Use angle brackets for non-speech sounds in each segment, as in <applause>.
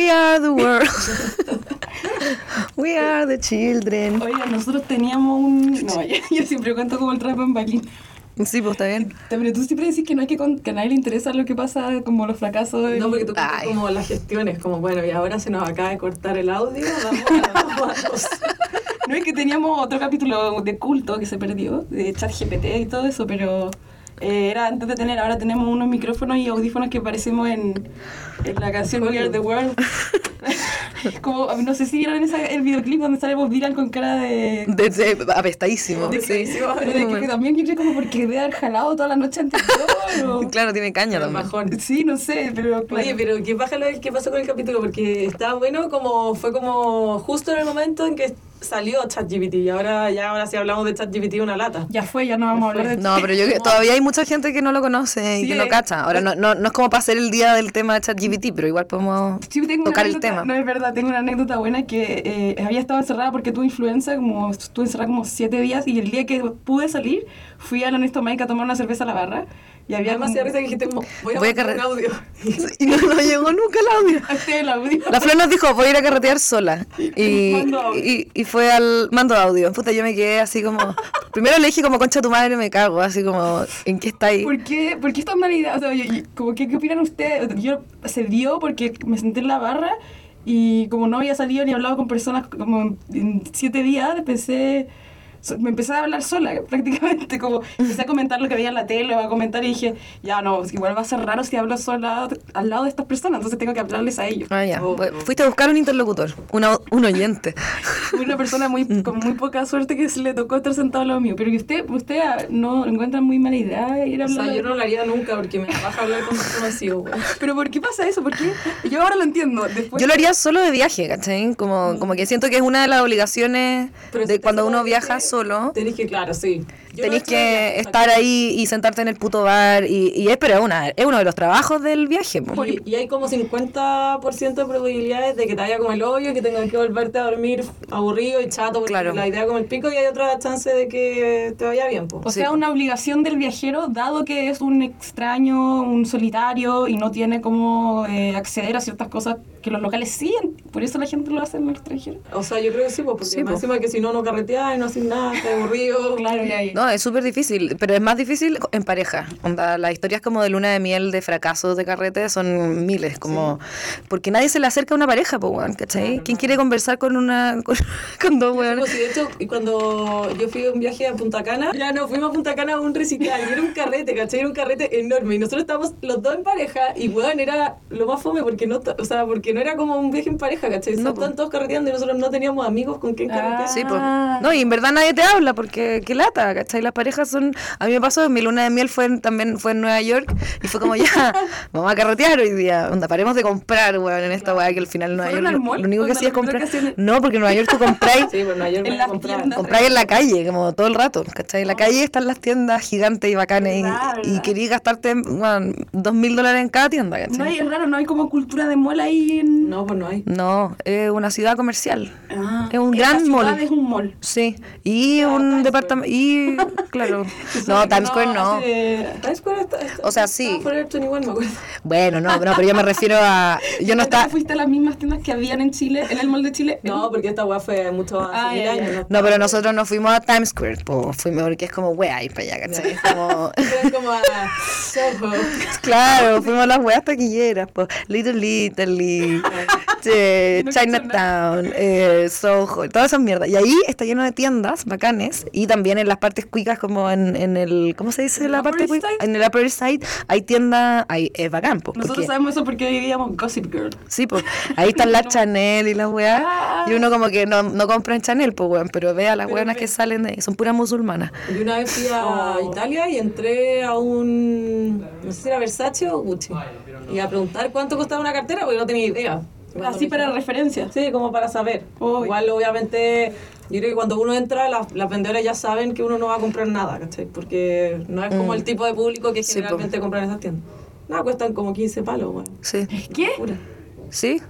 We are the world. <laughs> We are the children. Oiga, nosotros teníamos un... No, yo, yo siempre cuento como el trap en Balín. Sí, pues está bien. Pero tú siempre decís que no hay que, con- que a nadie le interesa lo que pasa, como los fracasos. de- No, porque tú cuentas Ay. como las gestiones, como bueno, y ahora se nos acaba de cortar el audio, vamos a vamos a. <laughs> No es que teníamos otro capítulo de culto que se perdió, de chat GPT y todo eso, pero eh, era antes de tener, ahora tenemos unos micrófonos y audífonos que parecemos en, en la canción We Are the World. <laughs> Como, no sé si vieron esa- el videoclip donde sale Bob Dylan con cara de... De, de- apestadísimo. de sí. pero <laughs> de que también yo creo como porque debe haber jalado toda la noche anterior. o- <laughs> Claro, tiene caña también. bajón. Sí, no sé, pero claro. Oye, pero ¿qué, baja lo del- qué pasó con el capítulo? Porque estaba bueno, como fue como justo en el momento en que salió ChatGPT y ahora ya ahora sí hablamos de ChatGPT una lata. Ya fue, ya no vamos a hablar de No, pero yo que todavía hay mucha gente que no lo conoce y Sí, que no eh. cacha. Ahora no, no, no es como para hacer el día del tema de ChatGPT, pero igual podemos Sí, tengo una tocar el tema. No, es verdad, tengo una anécdota buena que eh, había estado encerrada porque tuve influenza, como estuve encerrada como siete días y el día que pude salir fui a la Nesto Mike a tomar una cerveza a la barra y había como... risa que dijiste, "Mo- voy a Voy a un cargar- audio. <laughs> Y no, no llegó nunca el audio. <laughs> Este el audio. La Flor nos dijo, voy a ir a carretear sola. Y, y, y fue al mando audio. Puta, yo me quedé así como... <laughs> Primero le dije como, concha tu madre, me cago. Así como, ¿en qué está ahí? ¿Por qué, ¿Por qué esta mala idea? O sea, yo- yo- como que, ¿qué opinan ustedes? Yo se dio porque me senté en la barra y como no había salido ni hablado con personas como en siete días, empecé... Me empecé a hablar sola, <laughs> prácticamente, como empecé a comentar lo que veía en la tele, o a comentar y dije, ya no, igual va a ser raro si hablo sola al lado de estas personas, entonces tengo que hablarles a ellos. Ah, ya. Oh. Fuiste a buscar un interlocutor, una, un oyente. Fui una persona muy, <laughs> con muy poca suerte que se le tocó estar sentado al lado mío, pero que usted, usted ah, no encuentra muy mala idea ir a O hablar. sea, yo no lo haría nunca porque me baja hablar con desconocidos. <laughs> Pero ¿por qué pasa eso? ¿Por qué? Yo ahora lo entiendo. Después Yo lo haría solo de viaje, ¿cachai? Como, como que siento que es una de las obligaciones Pero de cuando uno viaja solo. Tenés que, claro, sí. Tenés que estar ahí y sentarte en el puto bar. Y, y es, pero es, una, es uno de los trabajos del viaje. Y, y hay como 50% de probabilidades de que te vaya como el hoyo, que tengas que volverte a dormir aburrido y chato, porque Claro. la idea como el pico, y hay otra chance de que te vaya bien. po. O Sí. sea, una obligación del viajero, dado que es un extraño, un solitario y no tiene cómo eh, acceder a ciertas cosas que los locales siguen. Por eso la gente lo hace en el extranjero. O sea, yo creo que sí, pues, porque Sí, más po. encima que si no, no carreteas y no haces nada, aburrido. Claro, ya, ya. No, es súper difícil, pero es más difícil en pareja. Onda, las historias como de luna de miel, de fracasos, de carrete, son miles. como Porque nadie se le acerca a una pareja, po, weón, ¿cachai? ¿Quién quiere conversar con una <laughs> con, con dos Pues, sí, de hecho, cuando yo fui a un viaje a Punta Cana, ya no, fuimos a Punta Cana a un recital y era un carrete, ¿cachai? Era un carrete enorme y nosotros estábamos los dos en pareja y, weón, era lo más fome porque no, o sea, porque no era como un viaje en pareja, ¿cachai? No. Estaban todos carreteando y nosotros no teníamos amigos con quien Ah. carretear. Sí, pues. No, y en verdad nadie te habla porque qué lata, ¿cachai? Las parejas son... A mí me pasó, mi luna de miel fue en- también fue en Nueva York y fue como ya, <laughs> vamos a carretear hoy día. Onda, paremos de comprar, weón, en esta weá que al final Nueva York ¿Fueron al lo, lo único que hacía es comprar... hacían- No, porque en Nueva York tú compráis... <laughs> Sí, pues no, ayer En las. Compráis en la calle, como todo el rato, ¿cachai? En la calle están las tiendas gigantes y bacanes Verdad, y, y querías gastarte bueno, dos mil dólares en cada tienda, No ¿cachai? hay, es raro, no hay como cultura de mall ahí en... No, pues no hay. No, es una ciudad comercial. Ah, Es un gran mall. es un mall. Sí, y Ah, un departamento, y claro, <laughs> no, Times Square no. hace- Times Square está, está- O sea, sí. estaba Forever 21, me acuerdo. Bueno, no, no, pero yo me refiero a, yo no ¿Tú estaba, fuiste a las mismas tiendas que habían en Chile, en el mall de Chile? No, porque esta weá fue mucho hace Ah, años. no, pero nosotros no fuimos a Times Square, po, fuimos porque es como wea ir para allá, ¿cachai? Es <laughs> como, a Soho. <laughs> claro, fuimos a las weas taquilleras, po, Little Italy, Chinatown, eh, Soho, todas esas mierdas. Y ahí está lleno de tiendas bacanes y también en las partes cuicas como en, en el, ¿cómo se dice ¿En el la parte cuica? En el Upper East Side hay tiendas, hay, es bacán, Nosotros porque- sabemos eso porque vivíamos Gossip Girl. Sí, pues ahí están las <laughs> Chanel y las weas. Ah. Y uno como que no, no compra en Chanel, pues weón, pero ve a las weonas que salen de ahí, son puras musulmanas. Yo una vez fui a Oh. Italia y entré a un, no sé si era Versace o Gucci, y a preguntar cuánto costaba una cartera porque no tenía idea. Así para referencia. Sí, como para saber. Uy. Igual, obviamente, yo creo que cuando uno entra, las, las vendedoras ya saben que uno no va a comprar nada, ¿cachai? Porque no es como Mm. el tipo de público que Sí, generalmente compran en esas tiendas. Nada, cuestan como 15 palos, bueno. Sí. ¿Qué? Pura. ¿Sí?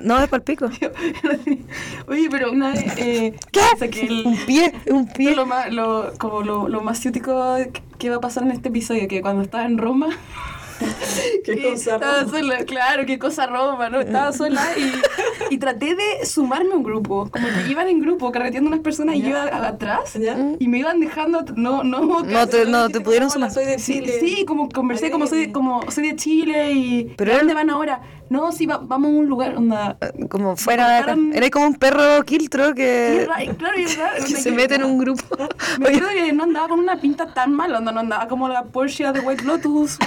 No, es para el pico. <laughs> Oye, pero una vez... Eh, ¿Qué? o sea, que el- Un pie, un pie. lo más, lo, como lo, lo más ciútico que va a pasar en este episodio, que cuando estaba en Roma, <laughs> <laughs> Qué Y cosa Estaba Roma. sola, claro, qué cosa Roma, ¿no? Estaba sola y, y traté de sumarme a un grupo. Como que iban en grupo, carreteando unas personas y yo iba a- atrás. ¿Ya? Y me iban dejando, no, no, No te, no te pudieron sumar. soy de Sí, Chile. sí, como conversé, como soy, como soy de Chile y... Pero ¿a dónde van ahora? No, sí, va- vamos a un lugar, onda... Como fuera de cortaron- Era como un perro quiltro que, ra- claro, y es raro, que se mete en un grupo. Me acuerdo que no andaba con una pinta tan mala, onda, no andaba como la Porsche de White Lotus.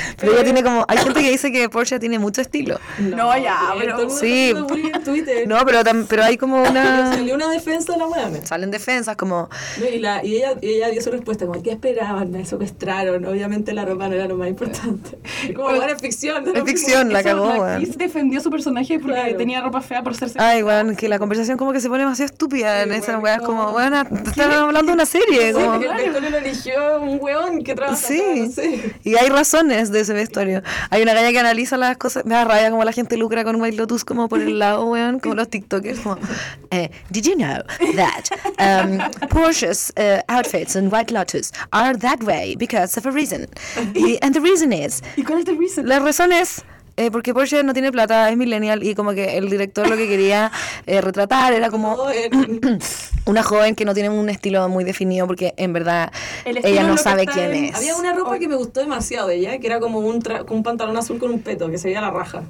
<laughs> Pero ella tiene como. Hay gente que dice que Porsche tiene mucho estilo. No, ya, pero- todo el mundo Sí. en Twitter. No, pero, tam- pero hay como Pero una. Salió una defensa de la buena. Salen defensas como. No, y, la, y, ella, y ella dio su respuesta, como, ¿qué esperaban? Me secuestraron. Obviamente la ropa no era lo más importante. <laughs> Como, bueno, es ficción. Es ficción, la la weón. Defendió su personaje porque Claro. tenía ropa fea por ser Ay, weón, que la conversación como que se pone demasiado estúpida en Sí, esas weón, weas, como- weón, te están hablando de una serie. Sí, como- el vestuario lo eligió un hueón que trabaja acá, Sí, no sé. y hay razones de ese vestuario. Hay una galla que analiza las cosas, me da rabia como la gente lucra con White Lotus como por el lado, weón, como los TikTokers. Como, eh, Did you know that um, Porsche's uh, outfits in White Lotus are that way because of a reason? <laughs> Y, and the reason is, ¿Y cuál es el reason? la razón es eh, porque Porsche no tiene plata, es millennial y como que el director lo que quería <laughs> eh, retratar era como <clears throat> una joven que no tiene un estilo muy definido porque en verdad ella no que sabe quién en- es. Había una ropa que me gustó demasiado de ella, que era como un, tra- un pantalón azul con un peto, que se veía la raja.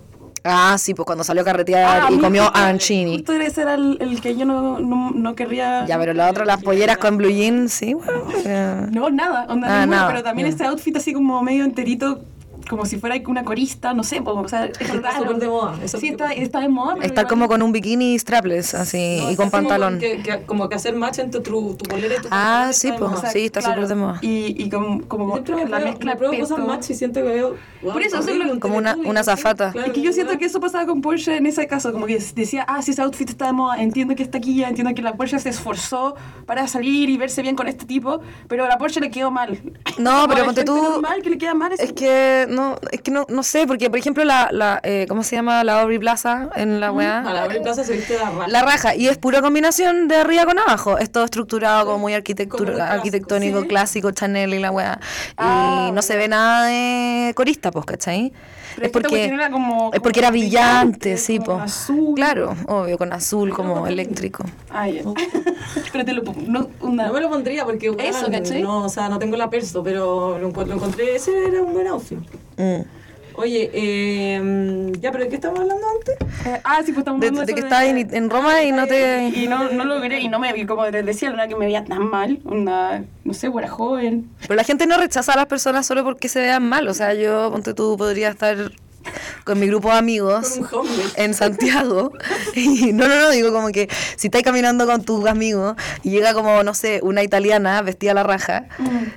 Ah, sí, pues cuando salió a carretear Ah, y comió justo- arancini. Justo ese era el, el que yo no, no, no querría... Ya, pero la otra, las polleras con blue jeans, sí, bueno. eh, No, nada, onda Ah, pero también este outfit así como medio enterito, como si fuera una corista, no sé, po, o sea, es Está súper de moda, eso Sí, está, está de moda. pero como con un bikini strapless, así, No, y con está como pantalón. Que, que- como que hacer match entre tu, tu polera y tu Ah, pantalón sí, pues, sí, está claro, súper de moda. Y, y como, como me la pruebo- mezcla me pruebo cosas match y siento que veo... Por eso, eso es lo- un Como una- una azafata. claro, Es que yo siento ¿verdad? que eso pasaba con Porsche en ese caso, como que decía, ah, si ese outfit está de moda, entiendo que está aquí, ya entiendo que la Porsche se esforzó para salir y verse bien con este tipo, pero a la Porsche le quedó mal. No, pero ponte tú- normal que le queda mal Es que no, es que no, no sé, porque por ejemplo la, la eh, ¿cómo se llama? La Aubrey Plaza en la weá. A la Abril Plaza se viste la raja. La raja, y es pura combinación de arriba con abajo. Es todo estructurado como muy arquitectura, Como muy clásico, arquitectónico, sí. clásico, Chanel y la weá. Ah, y no se ve nada de corista, pues, ¿cachai? Pero es porque, era como- es porque como era brillante, brillante, sí, pues. azul. Claro, obvio, con azul como eléctrico. Ay, pero te lo pongo. No, una- No me lo pondría porque, weón, Eso, ¿cachai? no, o sea, no tengo la perso, pero lo encontré, ese era un buen outfit. Mm. Oye, eh, ya, pero ¿de qué estamos hablando antes? Eh, ah, sí, pues estamos De, hablando de que eso estabas en, en Roma y no te... Y no, no logré, y no me vi, como les decía, era que me veía tan mal, una, no sé, era joven. Pero la gente no rechaza a las personas solo porque se vean mal. O sea, yo, ponte tú, podría estar con mi grupo de amigos en Santiago. <laughs> Y no, no, no, digo como que si estáis caminando con tus amigos y llega como, no sé, una italiana vestida a la raja,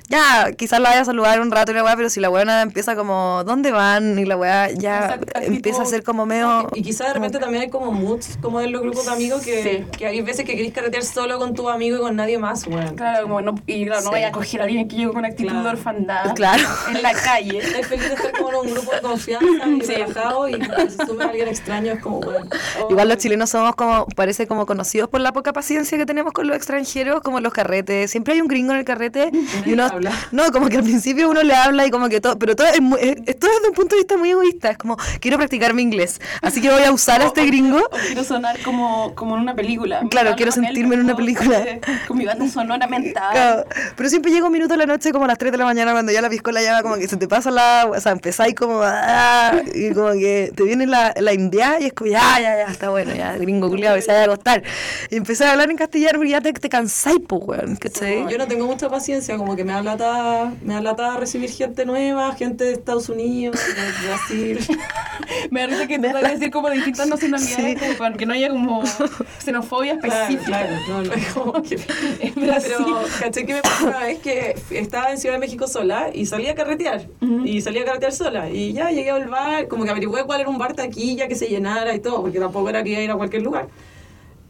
ya, quizás la vaya a saludar un rato y la weá, pero si la weá empieza como, ¿dónde van? Y la weá ya Exacto, empieza a tipo- ser como medio... Y quizás de repente también hay como moods, como en los grupos de amigos, que, Sí. que hay veces que querés carretear solo con tu amigo y con nadie más, weón. Claro, como no, y claro, no Sí. vaya a coger a alguien que llegue con actitud Claro. de orfandad Claro. en la calle. <laughs> Estás feliz de estar como en un grupo de confianza y Sí. relajado y cuando se sube alguien extraño es como, bueno. <laughs> Igual los chilenos somos como, parece como conocidos por la poca paciencia que tenemos con los extranjeros, como los carretes. Siempre hay un gringo en el carrete <laughs> y uno, habla. no, como que al principio uno le habla y como que todo, pero todo es, muy- es- es todo desde un punto de vista muy egoísta. Es como, quiero practicar mi inglés, así que voy a usar a este gringo. O quiero sonar como, como en una película. Claro, quiero sentirme en una película. Con mi banda sonora mental. Claro, pero siempre llega un minuto de la noche como a las 3 de la mañana cuando ya la piscola ya como que se te pasa la, o sea, empezáis como ah, y como que te viene la, la india y es como ya, ya, ya, está bueno, ya, gringo culiado, y se va a acostar. Y empecé a hablar en castellano porque ya te, te cansáis, pues, weón, ¿cachai? Yo no tengo mucha paciencia, como que me da lata, me da lata recibir gente nueva, gente de Estados Unidos, de Brasil. <laughs> Me da risa que te a decir como distintas nacionalidades, como para que no haya como <laughs> xenofobia específica. claro, <laughs> no, no es como que... En Brasil. Pero, ¿caché que me pasó una vez que estaba en Ciudad de México sola y salí a carretear? Y salí a carretear sola. Y ya llegué al bar, como que averigüé cuál era un bar taquilla que se llenara y todo, porque tampoco era que iba a ir a cualquier lugar.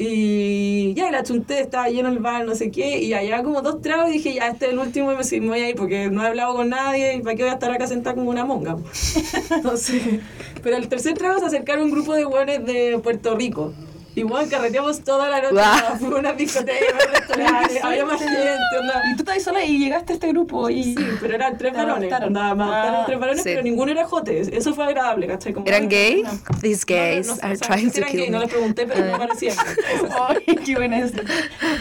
Y ya, y la chunté, estaba lleno el bar, no sé qué, y allá como dos tragos y dije, ya, este es el último y me, me voy a ir porque no he hablado con nadie y para qué voy a estar acá sentada como una monga. <laughs> Entonces, pero al tercer trago se acercaron un grupo de hueones de Puerto Rico. Igual carreteamos toda la noche, fuimos a una discoteca, un restaurante, <laughs> había más gente, onda. Y tú estabas sola y llegaste a este grupo y... Sí, pero eran tres varones, nada más, Ah, tres varones, sí. pero ninguno era jotes, eso fue agradable, ¿cachai? Como, ¿Eran ay, gay? no. These No, no, gays no, are o sea, trying no to kill gay, no me. les pregunté, pero no Ah. parecían. <laughs> Ay, qué buena.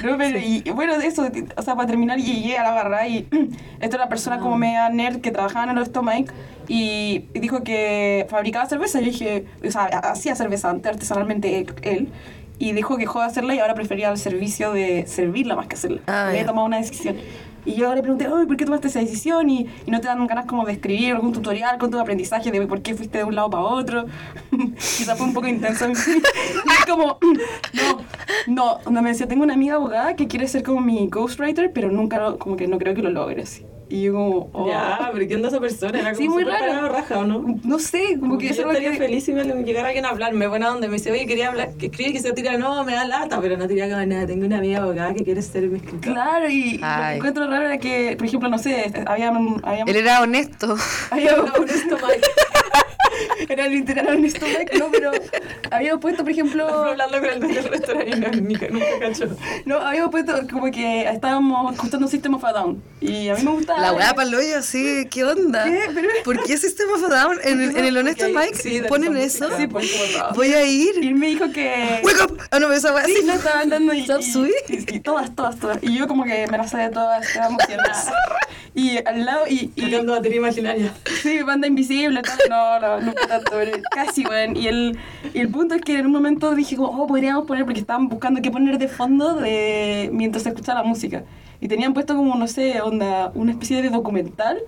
No, pero, y, y bueno, eso, o sea, para terminar, llegué a la barra y <clears throat> esta era una persona como media nerd que trabajaba en el Stomach y, dijo que fabricaba cerveza. Y yo dije, o sea, hacía cerveza artesanalmente él. Y dijo que dejó de hacerla y ahora prefería el servicio de servirla más que hacerla. Ah, Había ya. tomado una decisión. Y yo le pregunté, "Oye, ¿por qué tomaste esa decisión? Y, y no te dan ganas como de escribir algún tutorial con tu aprendizaje de por qué fuiste de un lado para otro. <laughs> Quizá fue un poco intenso. <laughs> y es como, <clears throat> no, no, donde me decía, tengo una amiga abogada que quiere ser como mi ghostwriter, pero nunca, lo- como que no creo que lo logre así. Y yo como, oh. Ya, pero ¿qué onda esa persona? Era como Sí, muy raro. parado raja, ¿o no? No sé, como Como que que yo estaría que... feliz si me llegara alguien a hablarme, buena onda, me dice, oye, quería hablar, que escribe que se tira, no, me da lata, pero no tira como nada, tengo una amiga abogada que quiere ser mi escritora. Claro, y lo que encuentro raro era que, por ejemplo, no sé, había... había, Él era honesto. había No, <laughs> honesto, <laughs> Mike. <laughs> era literal un stomach, no, pero habíamos puesto, por ejemplo... Estaba hablando con el del restaurante y no, nunca, nunca cachó. No, habíamos puesto como que estábamos escuchando System of a Down. Y a mí me gusta. La weá pa'l hoyo, sí, ¿qué onda? ¿Qué? Pero- ¿Por qué System of a Down? En, el- en el Honesto Mike sí, ponen eso. Sí, pues como todo. Voy a Y ir. él me dijo que. Wake up. Ah, no, esa weá Sí, no estaban dando y, Chop y- y- y todas, todas, todas. Y yo como que me las sé de todas, estaba emocionada. <laughs> Y al lado, y, y Tocando batería imaginaria. sí, banda invisible, todo. no, no, nunca <laughs> casi, weón. Y el, y el punto es que en un momento dije como, oh, podríamos poner, porque estaban buscando qué poner de fondo de, mientras se escuchaba la música. Y tenían puesto como, no sé, onda, una especie de documental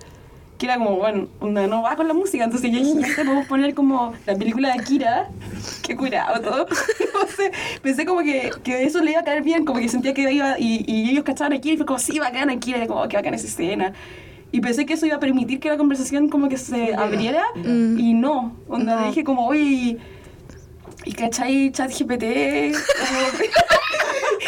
que era como, bueno, onda, no va con la música. Entonces yo dije, ya podemos poner como la película de Akira, <laughs> qué curado todo. <laughs> No sé, pensé como que, que eso le iba a caer bien, como que sentía que iba, y, y ellos cachaban a Akira y fue como, sí, bacán Akira, y como, "Oh, qué bacán esa escena. Y pensé que eso iba a permitir que la conversación como que se abriera, y no. Onda, No. dije como, oye, ¿y cachai chat GPT?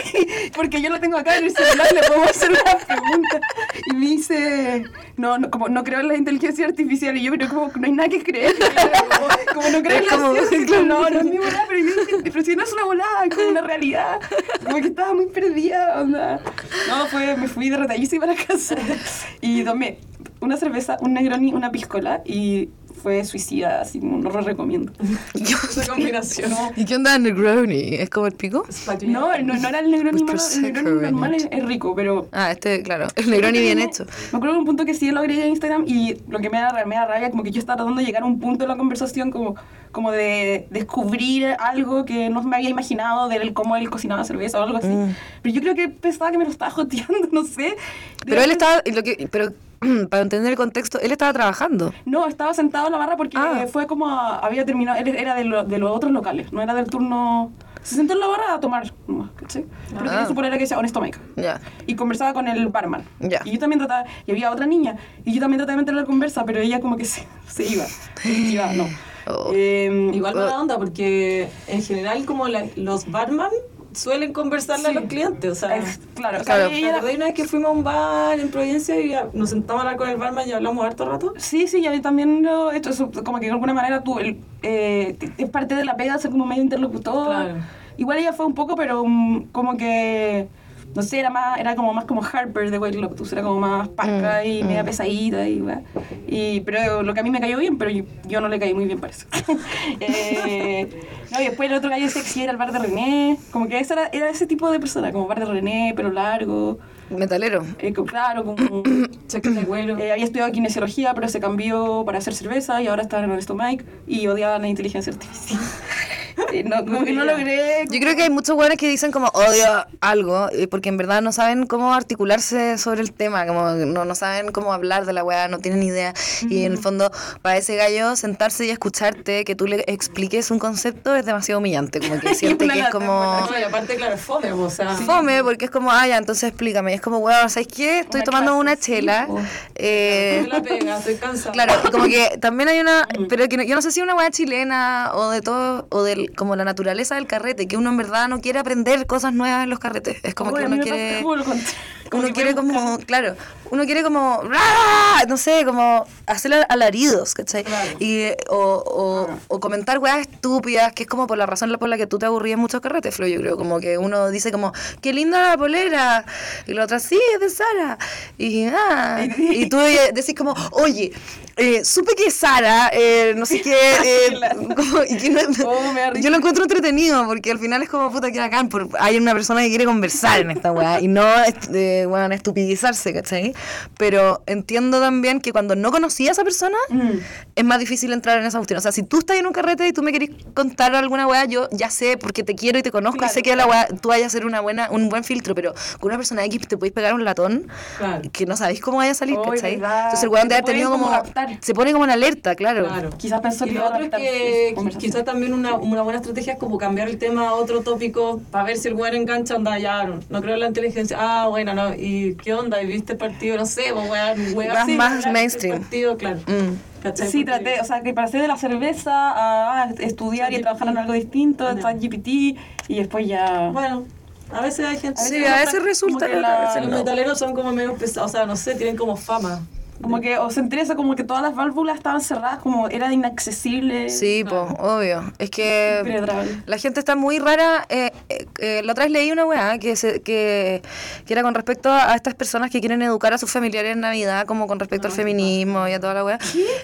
<laughs> Porque yo lo tengo acá en el celular, le puedo hacer una pregunta. Y me dice, no, no, como no creo en la inteligencia artificial. Y yo creo como no hay nada que creer. Como, <laughs> como no creo en la ciencia. <laughs> No, no es mi volada, pero yo dije, pero si no es una volada, es como una realidad. Como que estaba muy perdida, onda. No, fue, me fui de retallísima a la casa. Y tomé una cerveza, un Negroni, una piscola y fue suicida, así como no lo recomiendo. <laughs> Yo- <laughs> Esa combinación. ¿Y qué onda Negroni? ¿Es como el pico? No, no, no era el Negroni malo, el Negroni normal es, es rico, pero Ah, este, claro. El Negroni bien hecho. Me acuerdo de un punto que sí lo agregué a Instagram y lo que me da, me da rabia, como que yo estaba tratando de llegar a un punto en la conversación como, como de descubrir algo que no me había imaginado de él, cómo él cocinaba cerveza o algo así. Mm. Pero yo creo que pensaba que me lo estaba joteando, <laughs> no sé. Pero él estaba, lo que, pero <clears throat> para entender el contexto, él estaba trabajando. No, estaba sentado en la barra porque Ah. fue como a- había terminado, él era de, lo- de los otros locales, no era del turno... Se sentó en la barra a tomar, ¿cachai? Pero Ah. tenía su polera que decía Honesto Mike. Ya. y conversaba con el barman. Ya. Y yo también trataba, y había otra niña, y yo también trataba de meterle la conversa, pero ella como que <laughs> se, se iba. Iba, no. Oh. Em, Igual mala onda, porque en general como la- los barman suelen conversarle Sí. a los clientes, o sea... es- claro, o sea, Claro. ¿Te ella era- acordás una vez que fuimos a un bar en Providencia y ya nos sentamos a hablar con el barman y hablamos harto rato? Sí, sí, yo también lo he hecho, eso, como que de alguna manera tú, el, eh, es parte de la pega ser como medio interlocutor. Claro. Igual ella fue un poco, pero mm, como que, no sé, era más era como más como Harper de White Lotus, era como más pasca Mm, y media mm. pesadita y, y Pero lo que a mí me cayó bien, pero yo, yo no le caí muy bien, parece. <laughs> eh, no, y después el otro gallo sexy era el bar de René, como que ese era, era ese tipo de persona, como bar de René, pero largo, Metalero. eh, claro, como... <coughs> Cheques de vuelo. Eh, había estudiado kinesiología, pero se cambió para hacer cerveza y ahora está en Honesto Mike y odiaba la inteligencia artificial. <laughs> No, como que no logré. Yo creo que hay muchos buenos que dicen como odio algo, eh, porque en verdad no saben cómo articularse sobre el tema, como no, no saben cómo hablar de la weá, no tienen idea. Y en el fondo, para ese gallo, sentarse y escucharte, que tú le expliques un concepto, es demasiado humillante. Como que <laughs> siente que es como Claro, y aparte, claro, es fome, o sea... fome, porque es como, ah, ya, entonces explícame. Y es como, weón, ¿sabes qué? Estoy Una tomando clase, una sí, chela. po. eh, la pega, estoy cansada. <laughs> Claro, y como que también hay una, pero que no- yo no sé si una weá chilena o de todo, o del, como la naturaleza del carrete, que uno en verdad no quiere aprender cosas nuevas en los carretes. Es como que uno quiere... uno quiere como, claro, uno quiere como, no sé, como hacer al- alaridos, ¿cachai? Claro. Y, o, o, o comentar weas estúpidas, que es como por la razón por la que tú te aburrías muchos carretes, Flo, yo creo, como que uno dice como, qué linda la polera, y la otra, sí, es de Sara, y, ah, y tú decís como, oye, eh, supe que Sara, eh, no sé qué, <laughs> eh, como- y que no- Oh, yo lo encuentro entretenido, porque al final es como, puta, que bacán, por- hay una persona que quiere conversar en esta weá, y no, est- weón, estupidizarse, ¿cachai? Pero entiendo también que cuando no conocía a esa persona, Mm. es más difícil entrar en esa cuestión. O sea, si tú estás en un carrete y tú me querés contar alguna weá, yo ya sé, porque te quiero y te conozco, Claro, y sé que la weá, tú vayas a ser una buena, un buen filtro, pero con una persona X te podéis pegar un latón Claro. que no sabéis cómo vaya a salir, Oh, ¿cachai? verdad. Entonces el weón Que debe haber tenido pueden como... como raptar. Se pone como en alerta, claro. Claro. Quizás pensó Y que iba a otro es raptar que quizás también una, una buena estrategia es como cambiar el tema a otro tópico para ver si el weón engancha, onda, ya, no, no creo en la inteligencia, ah, bueno, no, ¿y qué onda? ¿Y viste el partido? No sé, pues weón, weón, Más- sí, más mainstream. Partido, claro. Mm. ¿Cachai? Sí, traté, o sea, que pasé de la cerveza a, a estudiar y a trabajar en algo distinto, Ya. en GPT, y después ya... Bueno, a veces hay gente... Sí, veces a no veces resulta, que a la- veces Los no. metaleros son como medio pesados, o sea, no sé, tienen como fama. Como que, o se interesa como que todas las válvulas estaban cerradas, como era inaccesible. Sí, pues, obvio. Es que la gente está muy rara. Eh, eh, eh, la otra vez leí una weá que, se, que, que era con respecto a, estas personas que quieren educar a sus familiares en Navidad, como con respecto al feminismo y a toda la weá.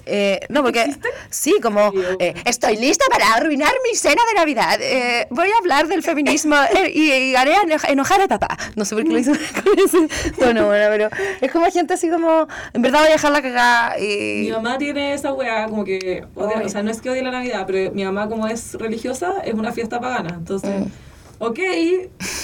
Eh, no, porque. Sí, como. eh, estoy lista para arruinar mi cena de Navidad. Eh, voy a hablar del feminismo <laughs> y, y haré eno- enojar a papá. No sé por qué lo hice <laughs> con ese tono, bueno, pero es como gente así como. En verdad a dejar la cagada y. Mi mamá tiene esa weá como que, odia- o sea, no es que odie la Navidad, pero mi mamá como es religiosa, es una fiesta pagana. Entonces, Mm. ok,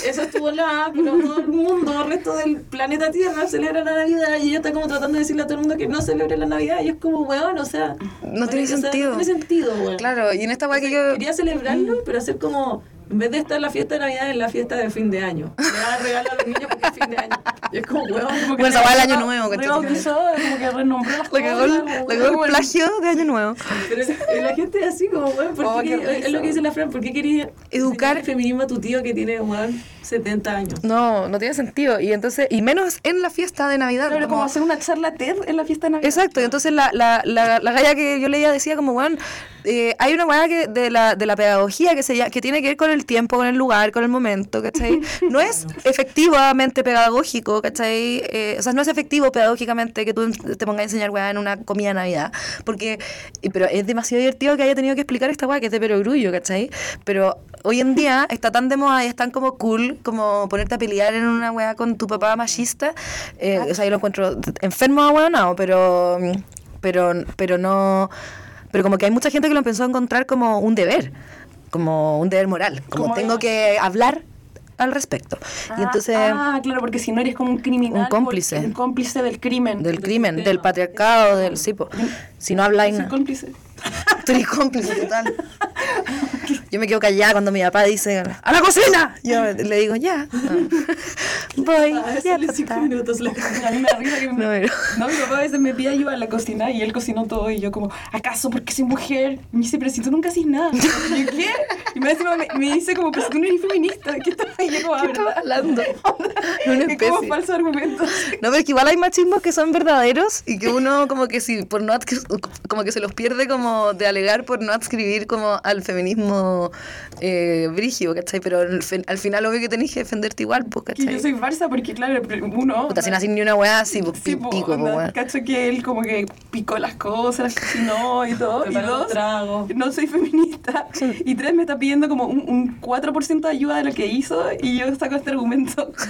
eso estuvo la, pero todo el mundo, el resto del planeta Tierra celebra la Navidad y ella está como tratando de decirle a todo el mundo que no celebre la Navidad y es como, weón, o sea... No tiene sentido. no tiene sentido, weón. Claro, y en esta weá que yo. Quería celebrarlo, pero hacer como, en vez de estar la fiesta de Navidad, en la fiesta de fin de año. Le dar regalo a los niños porque es fin de año. Y es como, weón, como que Bueno, weá del año nuevo, ¿cachai? Rebautizó, como que renombró las <laughs> el, cosas, como, cagó el plagio de Año Nuevo. Pero es- eh, la gente es así como, weón, ¿por Oh, qué es lo que dice la Fran, ¿por qué quería Educar- el feminismo a tu tío que tiene, weón, 70 años? No, no tiene sentido. Y entonces, y menos en la fiesta de Navidad. Claro, como- como hacer una charla TED en la fiesta de Navidad. Exacto, y entonces la, la, la, la galla que yo leía decía como, bueno, hay una weá que de la, de la pedagogía que, se, que tiene que ver con el tiempo, con el lugar, con el momento, ¿cachai? <laughs> No es efectivamente pedagógico, ¿cachai? Eh, o sea, no es efectivo pedagógicamente que tú te pongas a enseñar weá en una comida de Navidad, porque, pero es demasiado divertido que haya tenido que explicar esta weá que es de perogrullo, ¿cachai? Pero hoy en día está tan de moda y es tan como cool como ponerte a pelear en una weá con tu papá machista, eh, o sea, yo lo encuentro enfermo a pero, pero, pero no, pero como que hay mucha gente que lo empezó a encontrar como un deber, como un deber moral, como tengo de- que hablar al respecto. y entonces, Ah, claro, porque si no eres como un criminal. Un cómplice. Un cómplice del crimen. del crimen, sistema. del patriarcado, del sí, po. si no habláis cómplice. <laughs> Tú eres cómplice total. Yo me quedo callada cuando mi papá dice, ¡a la cocina! Yo le digo, ya. Voy, Ah, ya, sale cinco minutos la A mí me da risa que No, pero- No, mi papá a veces me pide ayuda en la cocina y él cocinó todo y yo como, ¿acaso porque soy mujer? Y me dice, pero si tú nunca haces nada. Y yo, ¿qué? Y me, me, me dice como, pero si tú no eres feminista, ¿qué estás ahí? Y yo como, ¿Qué "Ah, estás ¿verdad?". hablando? <laughs> Una Es como falso argumento. No, pero es que igual hay machismos que son verdaderos y que uno como que si por no como que se los pierde como de alegar por no adscribir como al feminismo eh, brígido, ¿cachai? Pero al, fin- al final obvio que tenés que defenderte igual, pues, Que ¿cachai? yo soy farsa porque, claro, uno... Puta, si no haces ni una weá así, pues, Sí, pico, pues, weón. cacho que él como que picó las cosas, cocinó y <laughs> todo. y dos, trago. no soy feminista. Y tres, me está pidiendo como un, un 4% de ayuda de lo que hizo y yo saco este argumento. <laughs>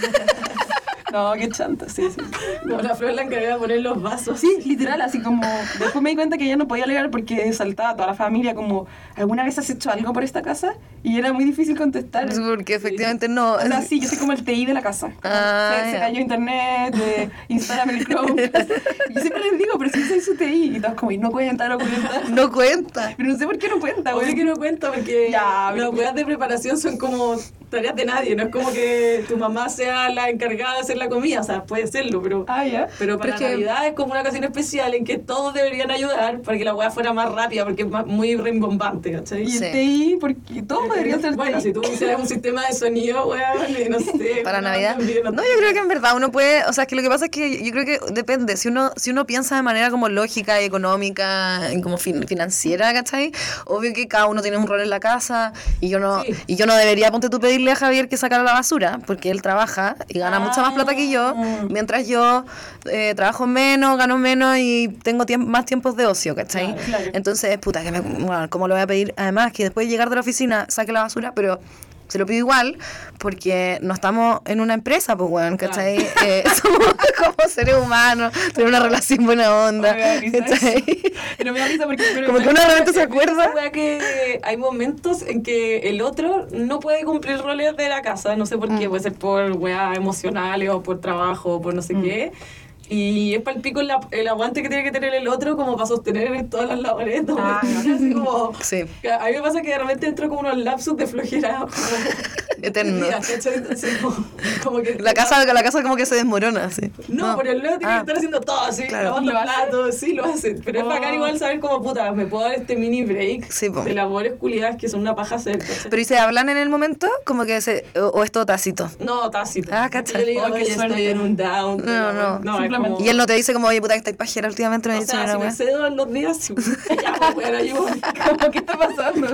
no, qué chanta, sí, sí. <laughs> Como la Flor la encargada de poner los vasos. Sí, literal, así como... Después me di cuenta que ella no podía alegar porque saltaba a toda la familia como, ¿alguna vez has hecho algo por esta casa? Y era muy difícil contestar. Sí, Porque efectivamente no. O sea, sí, yo soy como el TI de la casa. Ah, se, se ya. cayó internet, de, <laughs> instálame el Chrome. y <laughs> yo siempre les digo, pero si soy su TI. Y todos como, y no cuenta, no cuenta. No cuenta. Pero no sé por qué no cuenta, Obvio güey. que no cuenta porque Ya, las weas de preparación son como tareas de nadie, no es como que tu mamá sea la encargada de hacer la la comida, o sea, puede serlo, pero... Ah, ya. Pero para Pero es que- Navidad es como una ocasión especial en que todos deberían ayudar para que la weá fuera más rápida, porque es más- muy rimbombante, ¿cachai? Y Sí. el TI, porque todo podría ser Bueno, TI. si tú hicieras un sistema de sonido, weón, no sé. <laughs> Para Navidad. también, No, yo creo que en verdad uno puede, o sea, es que lo que pasa es que yo creo que depende, si uno si uno piensa de manera como lógica y económica y como fin- financiera, ¿cachai? Obvio que cada uno tiene un rol en la casa y yo no Sí. y yo no debería, ponte tú, pedirle a Javier que sacara la basura, porque él trabaja y gana mucha más plata que yo, Ah. mientras yo eh, trabajo menos, gano menos y tengo tiemp- más tiempos de ocio, ¿cachai? Claro, claro. Entonces, puta, que me, bueno, ¿cómo lo voy a pedir? Además, que después de llegar de la oficina saque la basura, pero se lo pido igual porque no estamos en una empresa, pues, weón, ¿cachai? Eh, <laughs> somos como seres humanos, tenemos una relación buena onda, Me da risa ¿cachai? Pero me da risa porque... pero Como que uno realmente se acuerda. que hay momentos en que el otro no puede cumplir roles de la casa, no sé por Mm. qué, puede ser por weá emocionales o por trabajo o por no sé Mm. qué. Y es para el pico el, aguante que tiene que tener el otro como para sostener todas las labores. Ah. <laughs> Así como, Sí. que A mí me pasa que de repente entro como unos lapsus de flojera. Como, <laughs> <laughs> Eterno. días, ¿cachai? Entonces, como, como que La casa, la casa como que se desmorona, sí. no, pero el luego tiene Ah. que estar haciendo todo así, Claro. lavando platos, sí lo hace. Pero es Oh. bacán igual saber como puta, me puedo dar este mini break Sí, de labores culiadas que son una paja hacer, ¿cachai? Pero ¿y se hablan en el momento? Como que se... O, o es todo tácito. No, tácito. Ah, cacha. Yo le digo, Oh, qué oye, estoy en un down. No, no. no es como- Y él no te dice como, oye, puta, que estáis pajera últimamente, me O sea, si me cedo en los días, sí, <laughs> ya, pues, bueno, yo... Como, <laughs> ¿Qué está pasando?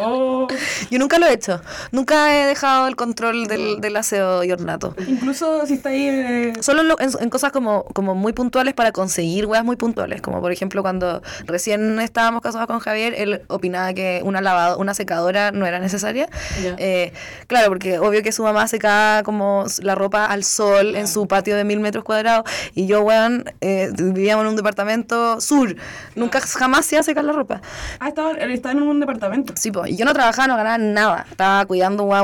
Oh. Yo nunca lo he hecho. Nunca he dejado el control del, del aseo y ornato. Incluso si está ahí... eh, Solo en, lo- en- en cosas como, como muy puntuales para conseguir weas muy puntuales. Como por ejemplo cuando recién estábamos casados con Javier, él opinaba que una lavado, una secadora no era necesaria. Ya. Eh, claro, porque obvio que su mamá secaba como la ropa al sol en su patio de mil metros cuadrados. Y yo, weón, eh, vivíamos en un departamento sur. Nunca jamás se iba a secar la ropa. Ah, estaba, estaba en un departamento. Sí, pues, y yo no trabajaba, no ganaba nada. Estaba cuidando guagua,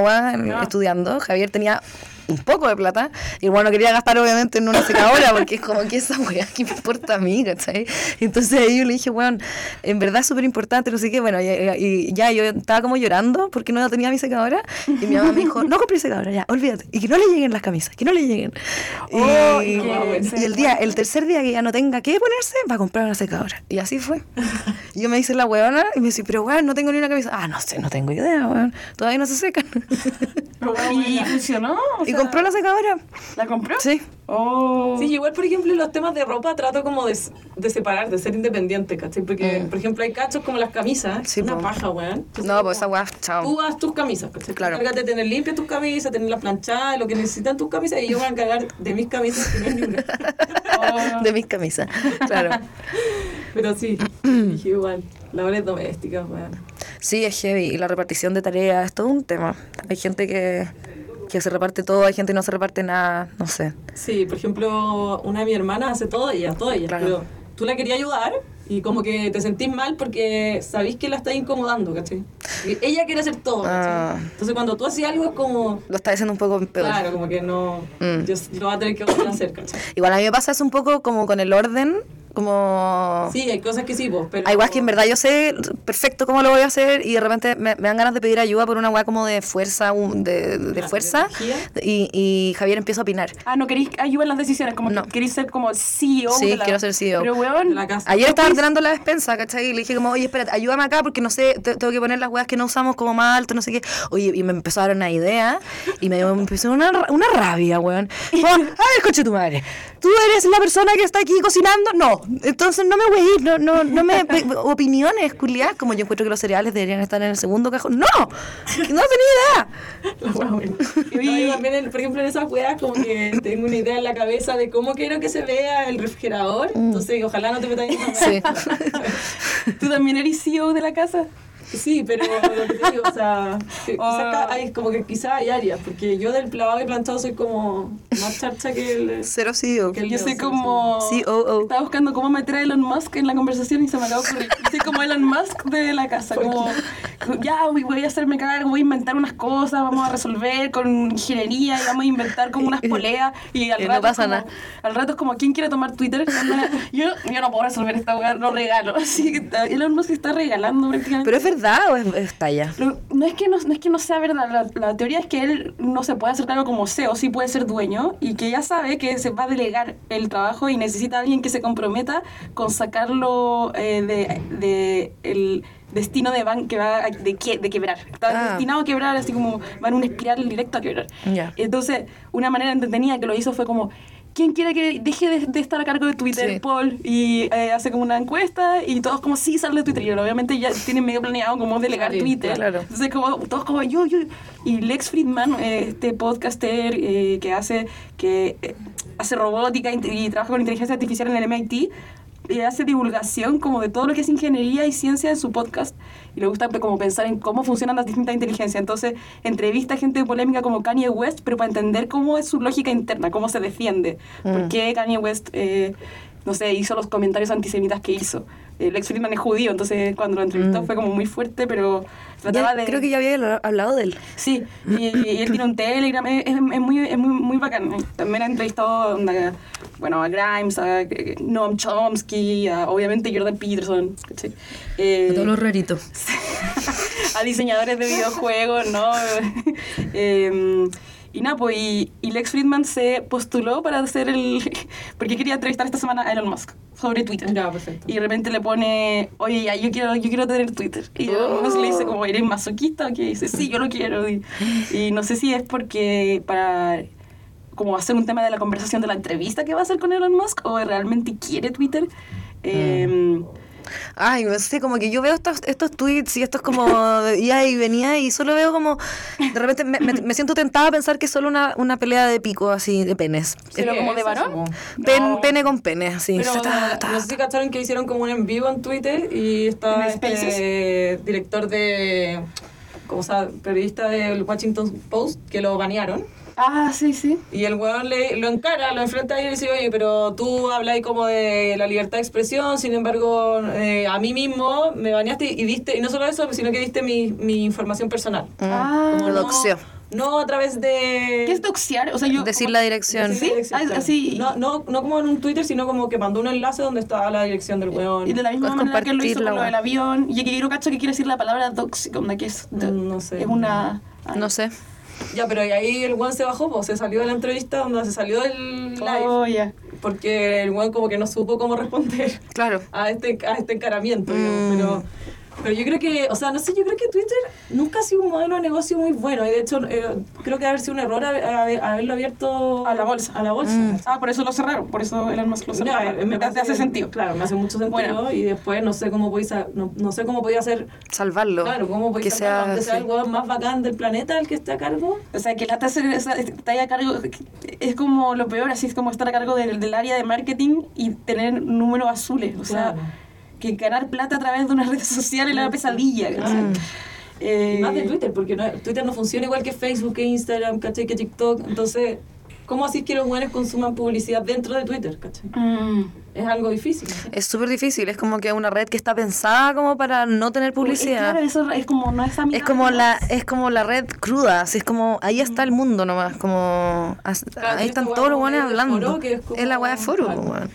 Ah. estudiando. Javier tenía un poco de plata. Y bueno, quería gastar obviamente en una secadora, porque es como que esa weá, ¿qué me importa a mí, cachai? Entonces ahí yo le dije, bueno, en verdad es súper importante, no sé qué. Bueno, y, y ya yo estaba como llorando porque no tenía mi secadora. Y mi mamá me dijo, no compré secadora, ya, olvídate. Y que no le lleguen las camisas, que no le lleguen. Oh, y, que el día, el tercer día que ya no tenga que ponerse, va a comprar una secadora. Y así fue. <laughs> Y yo me hice la huevona y me dice, pero weón, no tengo ni una camisa. Ah, no sé, no tengo idea, weón. Todavía no se secan. <laughs> ¿Y funcionó? O y sea, compró la secadora. ¿La compró? Sí. Oh. Sí, igual, por ejemplo, en los temas de ropa trato como de, de separar, de ser independiente, ¿cachai? Porque, Mm. por ejemplo, hay cachos como las camisas, Sí, una po. paja, weón. No, pues esa weá, chao. Tú haz tus camisas, ¿cachai? Claro. Cárgate de tener limpias tus camisas, tenerlas planchadas, lo que necesitan tus camisas, y yo voy a encargar de mis camisas, que no es ni una. Oh. <laughs> De mis camisas. Claro. <laughs> Pero sí, dije igual, labores domésticas, weón. Sí, es heavy. Y la repartición de tareas es todo un tema. Hay gente que, que se reparte todo, hay gente que no se reparte nada, no sé. Sí, por ejemplo, una de mis hermanas hace todo ella, todo ella. Claro. Pero tú la querías ayudar y como que te sentís mal porque sabís que la estás incomodando, ¿cachai? Ella quiere hacer todo, ¿cachai? Ah. Entonces cuando tú haces algo es como... Lo está diciendo un poco peor. Claro, como que no... Mm. Yo lo voy a tener que volver a hacer, ¿cachai? Igual a mí me pasa eso un poco como con el orden, como... Sí, hay cosas que sí, vos, pero... Hay weas que en verdad yo sé perfecto cómo lo voy a hacer y de repente me, me dan ganas de pedir ayuda por una wea como de fuerza, un- de, de Ah, fuerza, de y, y Javier empieza a opinar. Ah, no queréis ayudar en las decisiones, como No. que queréis ser como CEO. Sí, de la- quiero ser CEO. Pero, weón, De la casa. Ayer estaba ordenando la despensa, ¿cachai? Y le dije como, oye, espérate, ayúdame acá porque no sé, te- tengo que poner las weas que no usamos como más alto, no sé qué. Oye, y me empezó a dar una idea y me, me empezó una, ra- una rabia, weón. <laughs> Como, a ver, coche tu madre, ¿tú eres la persona que está aquí cocinando? No, entonces no me voy a ir, no, no, no me... opiniones, culiadas, como yo encuentro que los cereales deberían estar en el segundo cajón. ¡No! No tenía idea. <laughs> No, yo también, en- por ejemplo, en esas weas como que tengo una idea en la cabeza de cómo quiero que se vea el refrigerador. Entonces, ojalá no te metas en. Sí. <laughs> ¿Tú también eres CEO de la casa? Sí, pero lo que te digo, o sea, <laughs> que Oh. hay, como que quizá hay áreas, porque yo del lavado y planchado soy como más charcha que el... Cero CEO. que el Yo soy sí, como... COO. Estaba buscando cómo meter a Elon Musk en la conversación y se me acaba de ocurrir. Soy como Elon Musk de la casa, como ya voy, voy a hacerme cargo, voy a inventar unas cosas, vamos a resolver con ingeniería y vamos a inventar como unas <laughs> poleas y al Y no rato, pasa como, nada. al rato es como, ¿quién quiere tomar Twitter? yo, yo no puedo resolver esta no regalo. <laughs> Así que Elon Musk está regalando prácticamente. ¿Pero es verdad o es, es talla? Lo- no, es que no, no es que no sea verdad, la, la teoría es que él no se puede hacer cargo como CEO, sí puede ser dueño y que ya sabe que se va a delegar el trabajo y necesita a alguien que se comprometa con sacarlo eh, de, de el destino de ban que va a- de, que- de quebrar. Está Ah. destinado a quebrar, así como va en una espiral directa a quebrar. Ya. Entonces, una manera entretenida que lo hizo fue como, ¿quién quiere que deje de, de estar a cargo de Twitter, Sí. Paul? Y eh, hace como una encuesta y todos como, sí, sale de Twitter. Y obviamente ya tienen medio planeado como delegar Sí, Twitter. claro. Entonces, como, todos como, yo, yo. Y Lex Friedman, eh, este podcaster eh, que hace, que eh, hace robótica y, y trabaja con inteligencia artificial en el MIT, y hace divulgación como de todo lo que es ingeniería y ciencia en su podcast y le gusta como pensar en cómo funcionan las distintas inteligencias. Entonces, entrevista a gente polémica como Kanye West, pero para entender cómo es su lógica interna, cómo se defiende. ¿Por Mm. qué Kanye West, eh, no sé, hizo los comentarios antisemitas que hizo? Lex Friedman es judío, entonces cuando lo entrevistó Mm. fue como muy fuerte, pero trataba Ya- de... Creo que ya había hablado de él. Sí, y, y él tiene un Telegram, es, es- es muy, es muy, muy bacán. También ha entrevistado bueno, a Grimes, a eh, Noam Chomsky, a, obviamente Jordan Peterson. Eh, Todos los raritos. <laughs> a diseñadores de videojuegos, ¿no? <laughs> Eh, y nada, pues, y, y Lex Friedman se postuló para hacer el... <laughs> porque quería entrevistar esta semana a Elon Musk sobre Twitter. Ya, perfecto. Y de repente le pone, oye, ya, yo quiero, yo quiero tener Twitter. Y Elon Musk le dice como, ¿eres masoquista? Y dice, sí, yo lo quiero. Y, y no sé si es porque para como hacer un tema de la conversación de la entrevista que va a hacer con Elon Musk o realmente quiere Twitter. Eh, Ay, no sé, como que yo veo estos, estos tweets y estos como y venía y solo veo como, de repente me, me- me siento tentada a pensar que es solo una, una pelea de pico así, de penes. ¿Pero como de varón? Pen- No. Pene con pene, así. Pero ta, ta. no sé si cacharon que hicieron como un en vivo en Twitter y ¿En está Spaces? este director de, como sea, periodista del Washington Post que lo banearon. Ah, sí, sí. Y el weón le, lo encara, lo enfrenta y le dice, oye, pero tú hablas ahí como de la libertad de expresión, sin embargo, eh, a mí mismo me baneaste y diste, y no solo eso, sino que diste mi, mi información personal. Mm, Ah. Como lo no- doxió. No a través de... ¿Qué es doxear? O sea, yo... Decir como- la dirección. decir la dirección, Ah, claro. así- No, no, no como en un Twitter, sino como que mandó un enlace donde estaba la dirección del weón. Y de la misma Puedes manera que lo hizo compartir la con lo del avión. Y que quiero cacho que quiere decir la palabra doxic, que es... No sé. Es una... ay. No sé. Ya, pero y ahí el weón se bajó, pues, se salió de la entrevista, donde se salió del live. Oh, ya. Porque el weón como que no supo cómo responder Claro. a este, a este encaramiento, Mm. digamos, pero... Pero yo creo que, o sea, no sé, yo creo que Twitter nunca ha sido un modelo de negocio muy bueno. Y de hecho, eh, creo que haber sido un error haber- haber- haberlo abierto A la bolsa. A la bolsa. Mm. Ah, por eso lo cerraron. Por eso Elon Musk lo cerró. Ya, me, me te parece- hace sentido. Claro, me hace mucho sentido. Bueno. Y después no sé cómo podía, no, no sé cómo podía hacer, Salvarlo. claro, cómo podía que sea, que sea sí. el más bacán del planeta el que esté a cargo. O sea, que la tasa está ahí a cargo, es como lo peor, así es como estar a cargo del, del área de marketing y tener números azules. O sea. Que ganar plata a través de una red social es la pesadilla. ¿cachai? Claro. Eh, Y más de Twitter, porque no- Twitter no funciona igual que Facebook, que Instagram, ¿cachai? Que TikTok. Entonces, ¿cómo así que los buenos consuman publicidad dentro de Twitter, ¿cachai? mm. Es algo difícil. ¿sí? Es súper difícil, es como que una red que está pensada como para no tener publicidad. Claro, eso es como, no es. Es como la es como la red cruda, así es como ahí está el mundo nomás, como Claro, ahí están todos los buenos hablando. foro, que es como- es la weá de foro, claro. weón.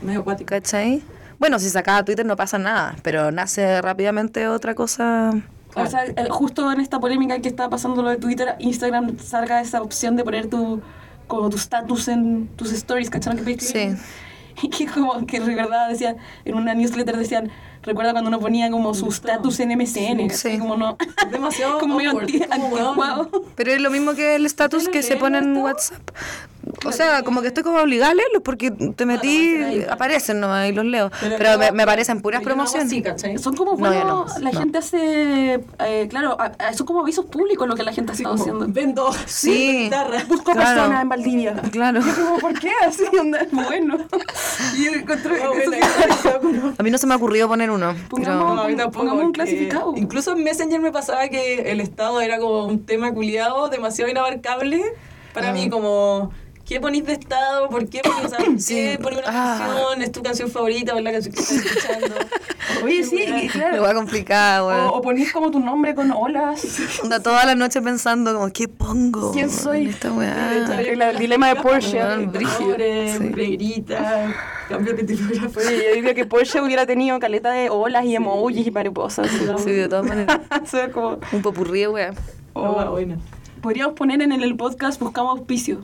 Medio acuático. ¿cachai? Bueno, si sacaba Twitter no pasa nada, pero nace rápidamente otra cosa. O sea, justo en esta polémica que está pasando lo de Twitter, Instagram salga esa opción de poner tu como tu status en tus stories, ¿cacharon que? Sí. <laughs> Y que como que recordaba, decía, en una newsletter decían, recuerda cuando uno ponía como su status en MSN, Sí. como no, demasiado <laughs> como medio. Pero es lo mismo que el ¿Ustedes que se pone en? WhatsApp. O sea, como que estoy como obligada a leerlos porque te metí, Claro, aparecen nomás y los leo. Pero, me, me parecen puras yo no promociones. así, ¿cachai? Son como, No, bueno, yo no, la no. gente hace, eh, claro, son como avisos públicos lo que la gente ha estado haciendo. Vendo Sí. <laughs> guitarra. Busco Claro. personas en Valdivia. Claro. Yo como, ¿por qué? Así, onda, bueno. <laughs> Y yo encontré. A mí no se me ha ocurrido poner uno. Pongamos- Pero, No, a mí tampoco, Pongamos un clasificado. Incluso en Messenger me pasaba que el Estado era como un tema culiado demasiado inabarcable para Ah. mí, como ¿qué ponís de estado? ¿Por qué ponís, o sea, ¿por Sí. qué ponís una Ah. canción? ¿Es tu canción favorita o es la canción que estás escuchando? <laughs> Oye, sí, claro. va complicada, O, o ponís como tu nombre con olas. <laughs> Onda toda la noche pensando como, ¿qué pongo? ¿Quién soy? esta weá? El, el dilema de Porsche. Pobre, Sí. negrita, cambio de tipografía. Oye, yo diría que Porsche hubiera tenido caleta de olas y emojis y mariposas. Sí, de todas maneras. <laughs> Como- Un popurrí, weá. Oh, buena. podríamos poner en el podcast buscamos auspicio.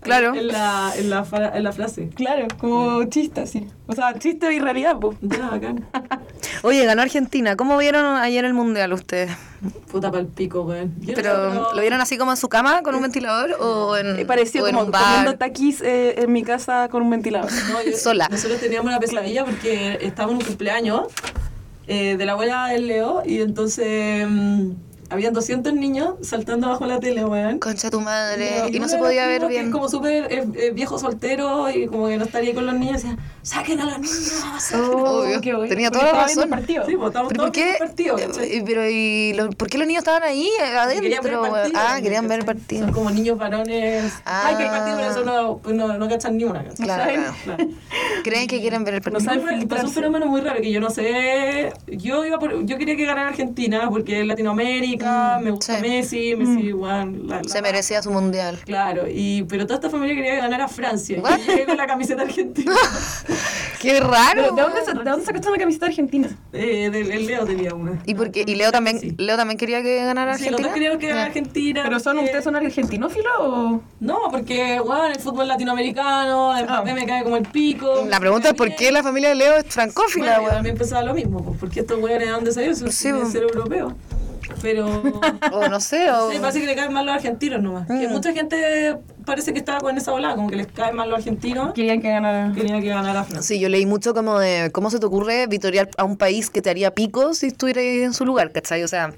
Claro. En la, en la, en la frase. Claro, como chiste, así. O sea, chiste y realidad, pues. Ya, bacán. <laughs> Oye, ganó Argentina. ¿Cómo vieron ayer el mundial ustedes? Puta pa'l pico, no Pero, sé, ¿lo vieron así como en su cama con un ventilador o en, Me pareció o en como un bar? comiendo taquis eh, en mi casa con un ventilador. <laughs> No, yo- Sola. Nosotros teníamos una pesadilla porque estábamos en un cumpleaños eh, de la abuela del Leo y entonces mm, habían 200 niños saltando bajo la tele, weón. Concha tu madre. Y no uno se podía ver bien. es como súper eh, eh, viejo soltero y como que no estaría con los niños, decía, saquen a los niños. <laughs> saquen". Obvio. Tenía toda la razón. partido. Sí, pues ¿Pero por qué? partido. Eh, pero ¿y los- por qué los niños estaban ahí adentro? Querían ver el partido, ah, querían ver el ¿cachai? partido. Son como niños varones. Ah. Ay, que el partido, pero eso no, pues no, no cachan ni una. Claro, ¿Saben? claro. Creen que quieren ver el No partido. saben Fue un- pasó filtrarse. un fenómeno muy raro que yo no sé. Yo iba por- yo quería que ganara Argentina porque es Mm, me gusta sí. Messi, Messi, igual. la- la- Se merecía su mundial. Claro, y, pero toda esta familia quería <laughs> que ganara Francia. What? Y llegué con la camiseta argentina. <laughs> ¡Qué raro! ¿De dónde, ¿De dónde sacaste una camiseta argentina? eh, del el Leo tenía una. ¿Y, por qué? ¿Y Leo también, Sí. Leo también quería que ganara Sí, los Argentina? dos queríamos que ganara Ya. Argentina. ¿Pero son porque- ustedes son argentinófilos o...? No, porque, bueno, el fútbol latinoamericano, el Ah. me cae como el pico. La pregunta es por qué la familia de Leo es francófila, Bueno, yo weón. también pensaba lo mismo, pues, porque estos weones de dónde salieron, son Sí, de pues. ser europeos. Pero... O no sé, o... Sí, parece que le caen mal los argentinos nomás. Que Mm. mucha gente parece que estaba con esa ola, como que les caen mal los argentinos. Querían que ganara... Quería que ganara Francia. Sí, yo leí mucho como de cómo se te ocurre vitoriar a un país que te haría pico si estuvieras en su lugar, ¿cachai? O sea,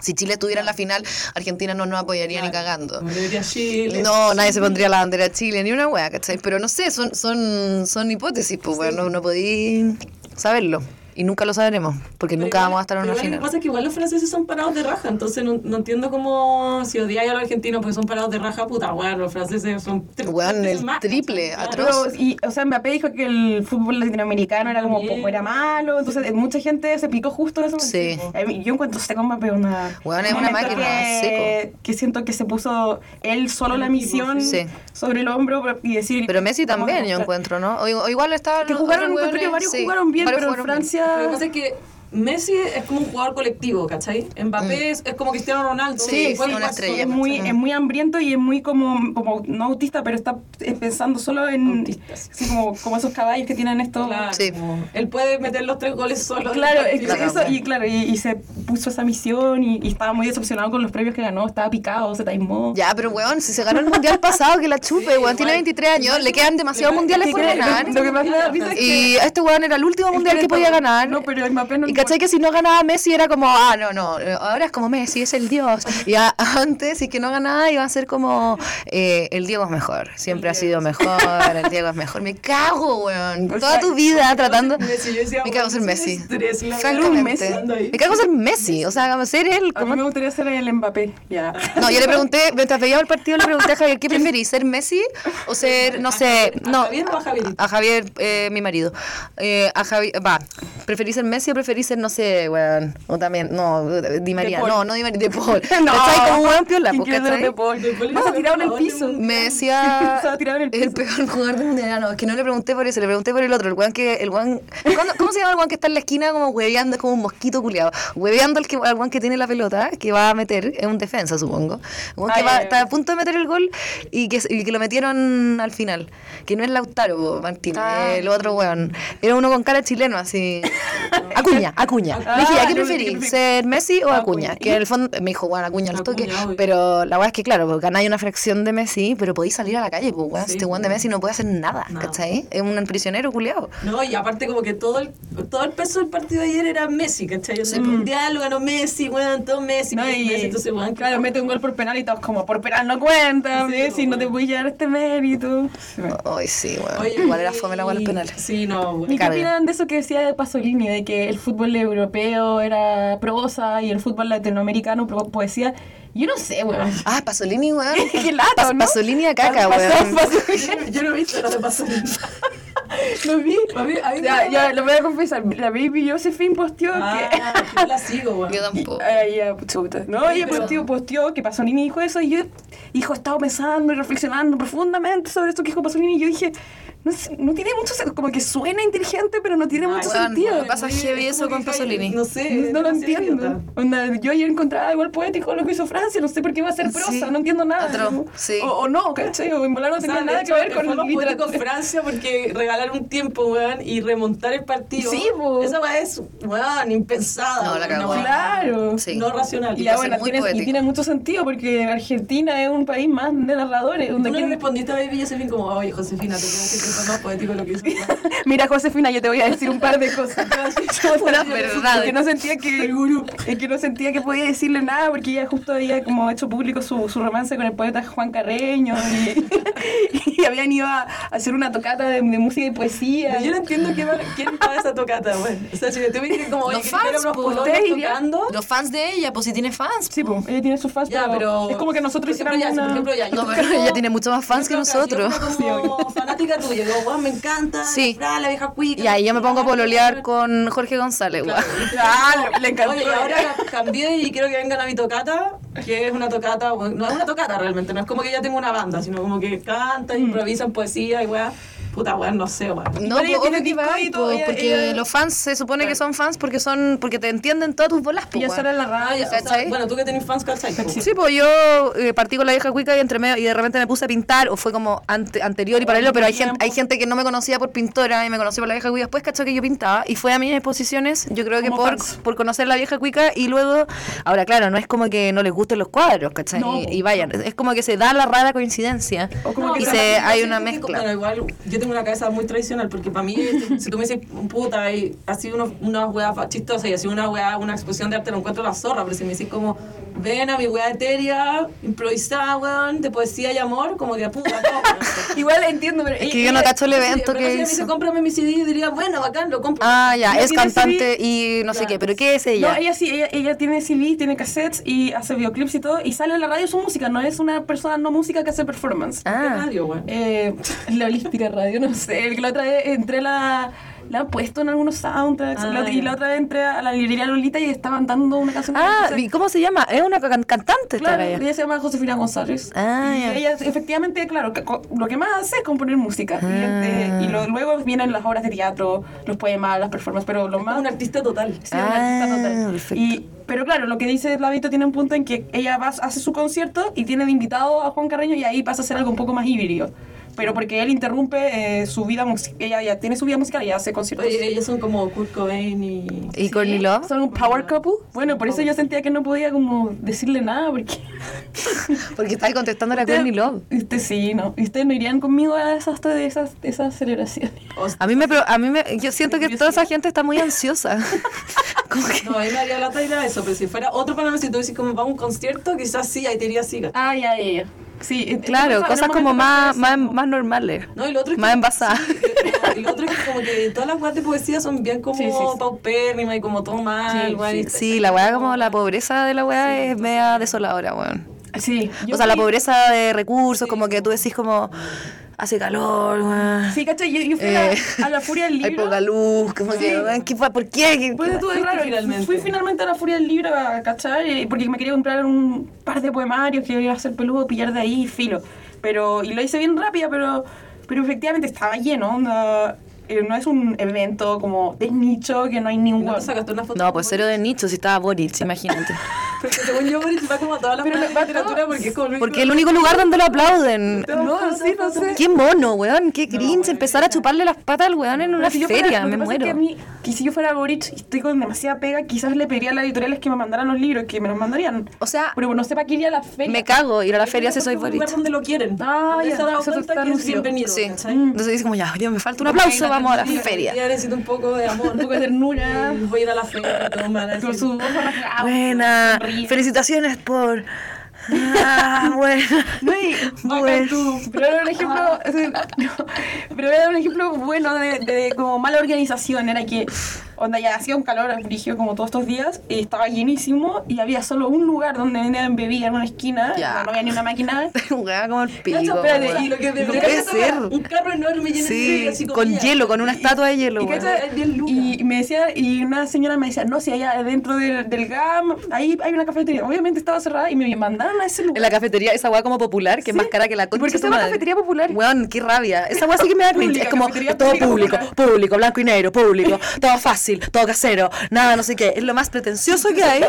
si Chile estuviera en la final, Argentina no nos apoyaría ni cagando. Chile. No, nadie se pondría la bandera de Chile, ni una wea, ¿cachai? Pero no sé, son, son, son hipótesis, pues, weón, no, no podí saberlo. Y nunca lo sabremos, porque Pero nunca igual- vamos a estar en una igual Lo que final. pasa es que igual los franceses son parados de raja, entonces no, no entiendo cómo si odiáis a los argentinos porque son parados de raja, puta, weón, los franceses son Weón, el más, triple, atroz. Pero, y, o sea, Mbappé dijo que el fútbol latinoamericano era como poco, era malo, entonces eh, mucha gente se picó justo en ese momento. Sí. Mí- Yo encuentro seco Mbappé una... Weón, es un una máquina, que, que siento que se puso él solo la misión sí. sobre el hombro y decir... Pero Messi también, yo encuentro, ¿no? O, o igual estaba... Que jugaron, encuentro que varios jugaron bien, pero en Francia... Lo que pasa es que Messi es como un jugador colectivo, ¿cachai? Mbappé es, es como Cristiano Ronaldo. Mm. Sí, sí, una estrella. es muy, Sí. es muy hambriento y es muy como, como no autista, pero está pensando solo en Autistas. así como, como esos caballos que tienen esto. Claro, Sí. como- él puede meter los tres goles solo. Claro, Sí, es- la eso, y claro, y, y se puso esa misión y, y estaba muy decepcionado con los premios que ganó, estaba picado, se taimó. Ya, pero weón, si se ganó el mundial pasado, que la chupe, Sí, weón, tiene igual. 23 años, le quedan demasiados Le- mundiales ¿Qué por ganar. Lo, lo que más me da risa es que Y este weón era el último mundial que podía ganar. No, pero Mbappé no cachai que si no ganaba Messi era como, ah, no, no, ahora es como Messi, es el dios. Y a- antes, si es que no ganaba, iba a ser como, eh, el Diego es mejor, siempre ha sido mejor, el Diego es mejor. Me cago, weón. O Toda sea, tu vida tratando... Messi, yo decía, Me cago en ser Messi. estrés, ahí. Me cago en ser Messi, o sea, ser él. A mí me gustaría ser el Mbappé, ya. No, yo le pregunté, mientras veíamos el partido, le pregunté a Javier, ¿qué preferís, ser Messi o ser, no sé, ¿A no... Javier o a Javierito? A Javier, eh, mi marido. Eh, a Javier, va, ¿preferís ser Messi o preferís ser, no sé, weón? O también, no, Di María, no, no Di María, de Paul. <laughs> No. ¿Cachai? Como un weón piola, ¿Quién quiere ser. De Paul? De Paul Vas a tirado en <laughs> el piso. Me decía el peor jugador del mundial. No, es que no le pregunté por eso, le pregunté por el otro. El weón que. El weón, ¿cuándo- ¿Cómo se llama el weón que está en la esquina como hueveando? Es como un mosquito culiado. Hueveando al, que, al weón que tiene la pelota, que va a meter, es un defensa, supongo. Weón que Ah, va- está a punto de meter el gol y que, y que lo metieron al final. Que no es Lautaro, Martín, Ah. el otro weón. Era uno con cara chileno, así. <laughs> Acuña, Acuña. Ah, Le dije, ¿a qué yo- preferís? yo- ¿Ser Messi o Acuña. Acuña? Que en el fondo me dijo, bueno, Acuña al toque. Acuña. Pero la weá es que, claro, pues, ganáis una fracción de Messi, pero podéis salir a la calle, pues, weón. Sí, este weón de pues. Messi no puede hacer nada, Nada. ¿cachai? Es un prisionero culiado. No, y aparte como que todo el, todo el peso del partido de ayer era Messi, ¿cachai? O sea, el mundial lo ganó Messi, weón, todo Messi, No, Messi, y, Messi, entonces, weón, claro, mete un gol por penal y todos como, por penal no cuenta, Sí, Messi, no te voy a llevar este mérito. Ay, sí, weón. Oye, Igual era fome la y- penales. Sí, no, ¿Y weón. qué Carga. opinan de eso que decía de Paso Pasolini, de que el fútbol europeo era prosa y el fútbol latinoamericano pro- poesía. Yo no sé, weón. Ah, Pasolini, weón. <laughs> Qué lata, Pas- ¿no? Pasolini a caca, weón. <laughs> Yo no he visto lo de Pasolini. <laughs> Lo vi. A mí, a mí me Ya, lo voy a confesar. La Baby Josephine posteó que. Ah, yo la sigo, weón. Yo tampoco. Ay, ya, chuta. No, ella pero- posteó, posteó que Pasolini dijo eso y yo, hijo, he estado pensando y reflexionando profundamente sobre esto que dijo Pasolini y yo dije, no, sé, no tiene mucho sentido, como que suena inteligente, pero no tiene Ay, mucho weón, sentido. me pasa heavy eso con Pasolini. No sé. No, lo entiendo. Onda, yo ayer encontraba igual poético lo que hizo Francia, no sé por qué va a ser prosa, Sí, no entiendo nada. ¿no? sí. O, o no, ¿cachai? O en volar no O sea, tenía nada hecho, que ver con literatura. Francia porque regalar un tiempo, weón, y remontar el partido. Sí, po. Esa weá es, weón, impensada. No, la weón, cagó. Claro. Sí. No racional. Y, ser bueno, muy tiene, y tiene mucho sentido porque Argentina es un país más de narradores. ¿Tú no le respondiste a Baby Josephine como, oye, Josefina, te decir que fue más poético lo que hizo? <laughs> Mira, Josefina, yo te voy a decir un par de cosas. <laughs> <laughs> Que no sentía que es que no sentía que podía decirle nada porque ella justo había como hecho público su, su romance con el poeta Juan Carreño y, y habían ido a hacer una tocata de, de música y poesía. Yo no entiendo qué va- quién va a esa tocata, weón. O sea, si tú me dices como, oye, Los fans, unos po. tocando. Los fans de ella, pues si tiene fans. Sí, pues, ella tiene sus fans, Ya, pero, pero... es como que nosotros hiciéramos ya, una... Por ejemplo, ya, No, pero ella tiene mucho más fans que nosotros. yo como fanática tuya, me encanta. Sí. La, la vieja cuica. Y ahí yo me pongo a pololear con Jorge González, weón. Ah, <laughs> le encantó. Oye, y ahora cambié y quiero que vengan a mi tocata, que es una tocata, bueno, no es una tocata realmente, no es como que ya tengo una banda, sino como que cantan, Mm. improvisan poesía y weá. Puta weá, no sé, weá. No, Igual ella pues, tiene va, y todo, pues, ella- porque ella- los fans se supone que son fans porque son porque te entienden todas tus bolas, pues, Ella weón. sale en la radio. o sea, bueno, tú que tenés fans, ¿cachai? po? Sí, pues yo eh, partí con la vieja cuica y entre medio y de repente me puse a pintar o fue como ante- anterior y paralelo, pero hay gente, hay gente que no me conocía por pintora y me conoció por la vieja cuica. Después cachó que yo pintaba y fue a mis exposiciones, yo creo que por, fans. por conocer la vieja cuica y luego, ahora claro, no es como que no les gusten los cuadros, ¿cachai? No, y, po. y vayan, es como que se da la rara coincidencia O como No, que y pero se, hay una mezcla. Bueno, igual yo tengo una cabeza muy tradicional porque para mí, <laughs> si, tú me dices, puta, y así uno, una weá fa- chistosa y así una weá, una exposición de arte, lo encuentro la zorra, pero si me decís como, ven a mi weá etérea, improvisada, weón, de poesía y amor, como que puta, no. <laughs> Igual entiendo, pero Es que yo no cacho el evento que si me dice, cómprame mi CD, diría, bueno, bacán, lo compro. Ah, ya, Ella es cantante y no sé qué, pero ¿qué es ella? No, ella sí, ella, ella tiene CD, tiene cassettes y hace videoclips y todo, y sale en la radio su música, no es una persona no música que hace performance. ¿Qué Ah, radio, weón? Eh, <laughs> la holística radio, no sé, que la otra vez entré a la... La han puesto en algunos soundtracks. Ah, la- y la otra vez entré a la librería Lolita y estaban dando una canción. ah, ¿y ¿cómo se llama? Es una can- cantante Claro, galla. ella se llama Josefina González. Ah, y ella, efectivamente, claro, lo que más hace es componer música. Y, Ah. y lo- luego vienen las obras de teatro, los poemas, las performances, pero lo más... Un artista total. Sí, una artista Ah, total. perfecto. Y, pero claro, lo que dice Lavito tiene un punto en que ella va, hace su concierto y tiene de invitado a Juan Carreño y ahí pasa a ser algo un poco más híbrido. Pero porque él interrumpe eh, su vida musical, ella ya tiene su vida musical y hace conciertos. Oye, ellos son como Kurt Cobain y... ¿Y Courtney Love? Son un power couple. Bueno, por eso yo sentía que no podía como decirle nada porque... <laughs> Porque estaba contestando a la Courtney Love. Usted sí, ¿no? ¿Y ustedes no irían conmigo a esas, esas, esas celebraciones? A mí me, pro- a mí me, yo siento que toda esa gente está muy ansiosa. <laughs> Como que- No, a mí me haría lata ir a eso, pero si fuera otro panorama, si tú decís como va a un concierto, quizás sí, ahí te iría así. ¿cachai? Ah, ya, ya, ya. Sí, claro, en cosas como más, más, más normales. No, y lo otro es Más que- envasadas. sí, <laughs> y lo otro es que como que todas las weas de poesía son bien como Sí, sí, paupérrimas y como todo mal, Sí, weón, y- Sí, la weá como la pobreza de la weá es media desoladora, weón. Sí, O sea, la fui- pobreza de recursos, como que tú decís como hace calor, weón. Sí, ¿cachai? Yo, yo fui a, Eh, la, a la Furia del <laughs> Hay Libro. poca luz, como que, weón, ¿qué? ¿por qué? ¿Qué- Pues tú, claro, <laughs> finalmente? Fui finalmente a la Furia del Libro, ¿cachai? Porque me quería comprar un par de poemarios que iba a hacer peludo, pillar de ahí, filo. Pero, y lo hice bien rápida, pero, pero efectivamente estaba lleno, onda, no es un evento como de nicho que no hay ni un ¿No sacaste una foto? No, pues cero de nicho si estaba Boric, imagínate. <laughs> Porque según yo, Boris va como a todas las Pero de literatura porque es como el único- Porque es el único lugar donde lo aplauden. No, sí, no sé. Qué mono, weón, qué cringe empezar a chuparle las patas al weón en una si fuera- feria, que me pasa es muero. que a mí, que si yo fuera Boric y estoy con demasiada pega, quizás le pediría a las editoriales que me mandaran los libros, que me los mandarían. O sea, Pero no sé para qué iría a la feria. me cago ir a la feria si soy Es un lugar Boric. donde lo quieren. Ah, ya, se ha dado eso cuenta está que es lúcido. bienvenido. Sí. Entonces dice como, ya, me falta un aplauso, vamos a feria. Ya necesito un poco de amor. Un poco de ternura. Voy a ir a la feria, todo a Con su ojo rasgado, Buena, felicitaciones por... Ah, <laughs> bueno. No, y- Bueno. Pero era un ejemplo, <laughs> no, pero era un ejemplo bueno de, de como mala organización, era que onda ya hacía un calor dije como todos estos días y estaba llenísimo y había solo un lugar donde vendían bebida en una esquina, Ya. no había ni una máquina. <laughs> Jugaba como el pico. Cacha, espérate, y lo que No puede ser un carro enorme lleno de Sí, así con comida. hielo, con una estatua de hielo, Y, Luca. y me decía, y una señora me decía, no, si allá dentro del, del GAM, ahí hay una cafetería. Obviamente estaba cerrada y me mandaron a ese lugar. En la cafetería, esa weá como popular, que es más cara que la ¿Y concha por qué se llama cafetería popular? Weón, qué rabia. Esa weá sí que me da cringe. Es como todo público, popular. público, blanco y negro, público, todo fácil, todo casero, nada, no sé qué. Es lo más pretencioso que hay.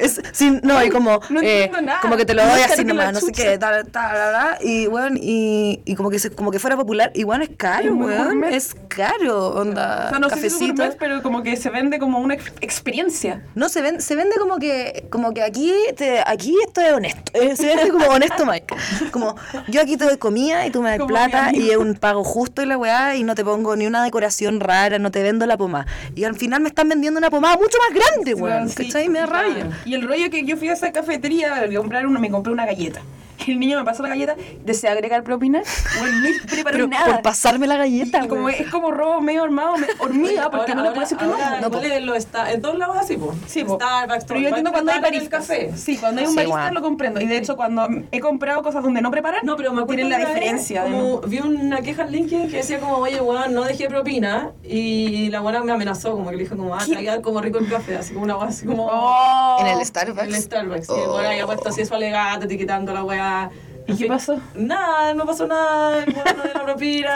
Es, sin, no, y como, No eh, nada. como que te lo doy caro así nomás, no sé qué, tal, tal, y weón, y, y como que se, como que fuera popular, weón, es caro, weón, es caro, onda, O sea, no sé si cafecito. pero como que se vende como una ex- experiencia. No, se vende, se vende como que, como que aquí, te, aquí esto es honesto. Eh, se vende como honesto, Mike. Como, yo aquí te doy comida y tú me das Como plata y es un pago justo y la weá y no te pongo ni una decoración rara, no te vendo la pomada. Y al final me están vendiendo una pomada mucho más grande, weón. sí. ¿Cachai? Me da rabia. Y el rollo que yo fui a esa cafetería a comprar una, me compré una galleta. <laughs> El niño me pasó la galleta, desea agregar propina. Bueno, no <laughs> preparó Pero nada. por pasarme la galleta, Y como weón. es como robo medio armado, me- hormiga, porque Ahora- no le puedo decir que no. ahora No, en los esta- en todos lados así, po. Sí. Starbucks, pero yo entiendo cuando hay baristas baristas. café. Sí, cuando hay un Sí, barista bueno. lo comprendo. Y de hecho, cuando he comprado cosas donde no preparan, No, pero me acuerdo tienen la diferencia. Como vi una queja en LinkedIn que decía como, oye, weón, no dejé propina. Y la buena me amenazó, como que le dijo como, ah, te va a quedar como rico el café. Así como una weá, así como... Oh. En el En el Starbucks. Starbucks. Oh. Y bueno, había puesto así su alegate, etiquetando la weá. ¿Y En qué fin, pasó? Nada, no pasó nada. El weón no dio la propina.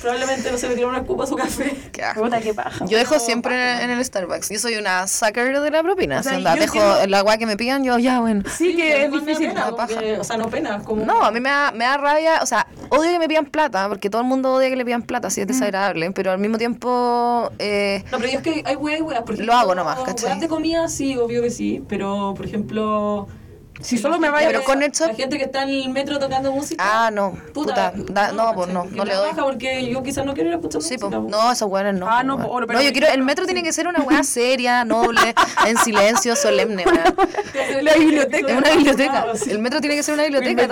Probablemente no se metió una escupa a su café. Qué. Puta, qué paja. Yo dejo siempre en el Starbucks. Yo soy una sucker de la propina. O sea, onda, dejo entiendo- el agua que me pidan, yo ya, bueno. Sí, que es difícil. pena, la paja. o sea, no pena, como... No, a mí me da, me da rabia, o sea, odio que me pidan plata, porque todo el mundo odia que le pidan plata, Mm. así es desagradable, pero al mismo tiempo, eh, No, pero yo es que hay weas y weas. Lo hago nomás, ¿cachai? de comida, sí, obvio que sí. Pero, por ejemplo... Si solo me vaya Pero con eso- La gente que está en el metro tocando música... ah, no, puta, da- no, pues ¿cachai? no, Que no le doy. Porque yo quizás no quiero ir a escuchar Sí, pues, música. po. no, esos weones no. Ah, no, po, pero no, yo quiero, el metro tiene que ser una weá seria, noble, en silencio, solemne. La biblioteca. Es una biblioteca. <laughs> El metro tiene que ser una biblioteca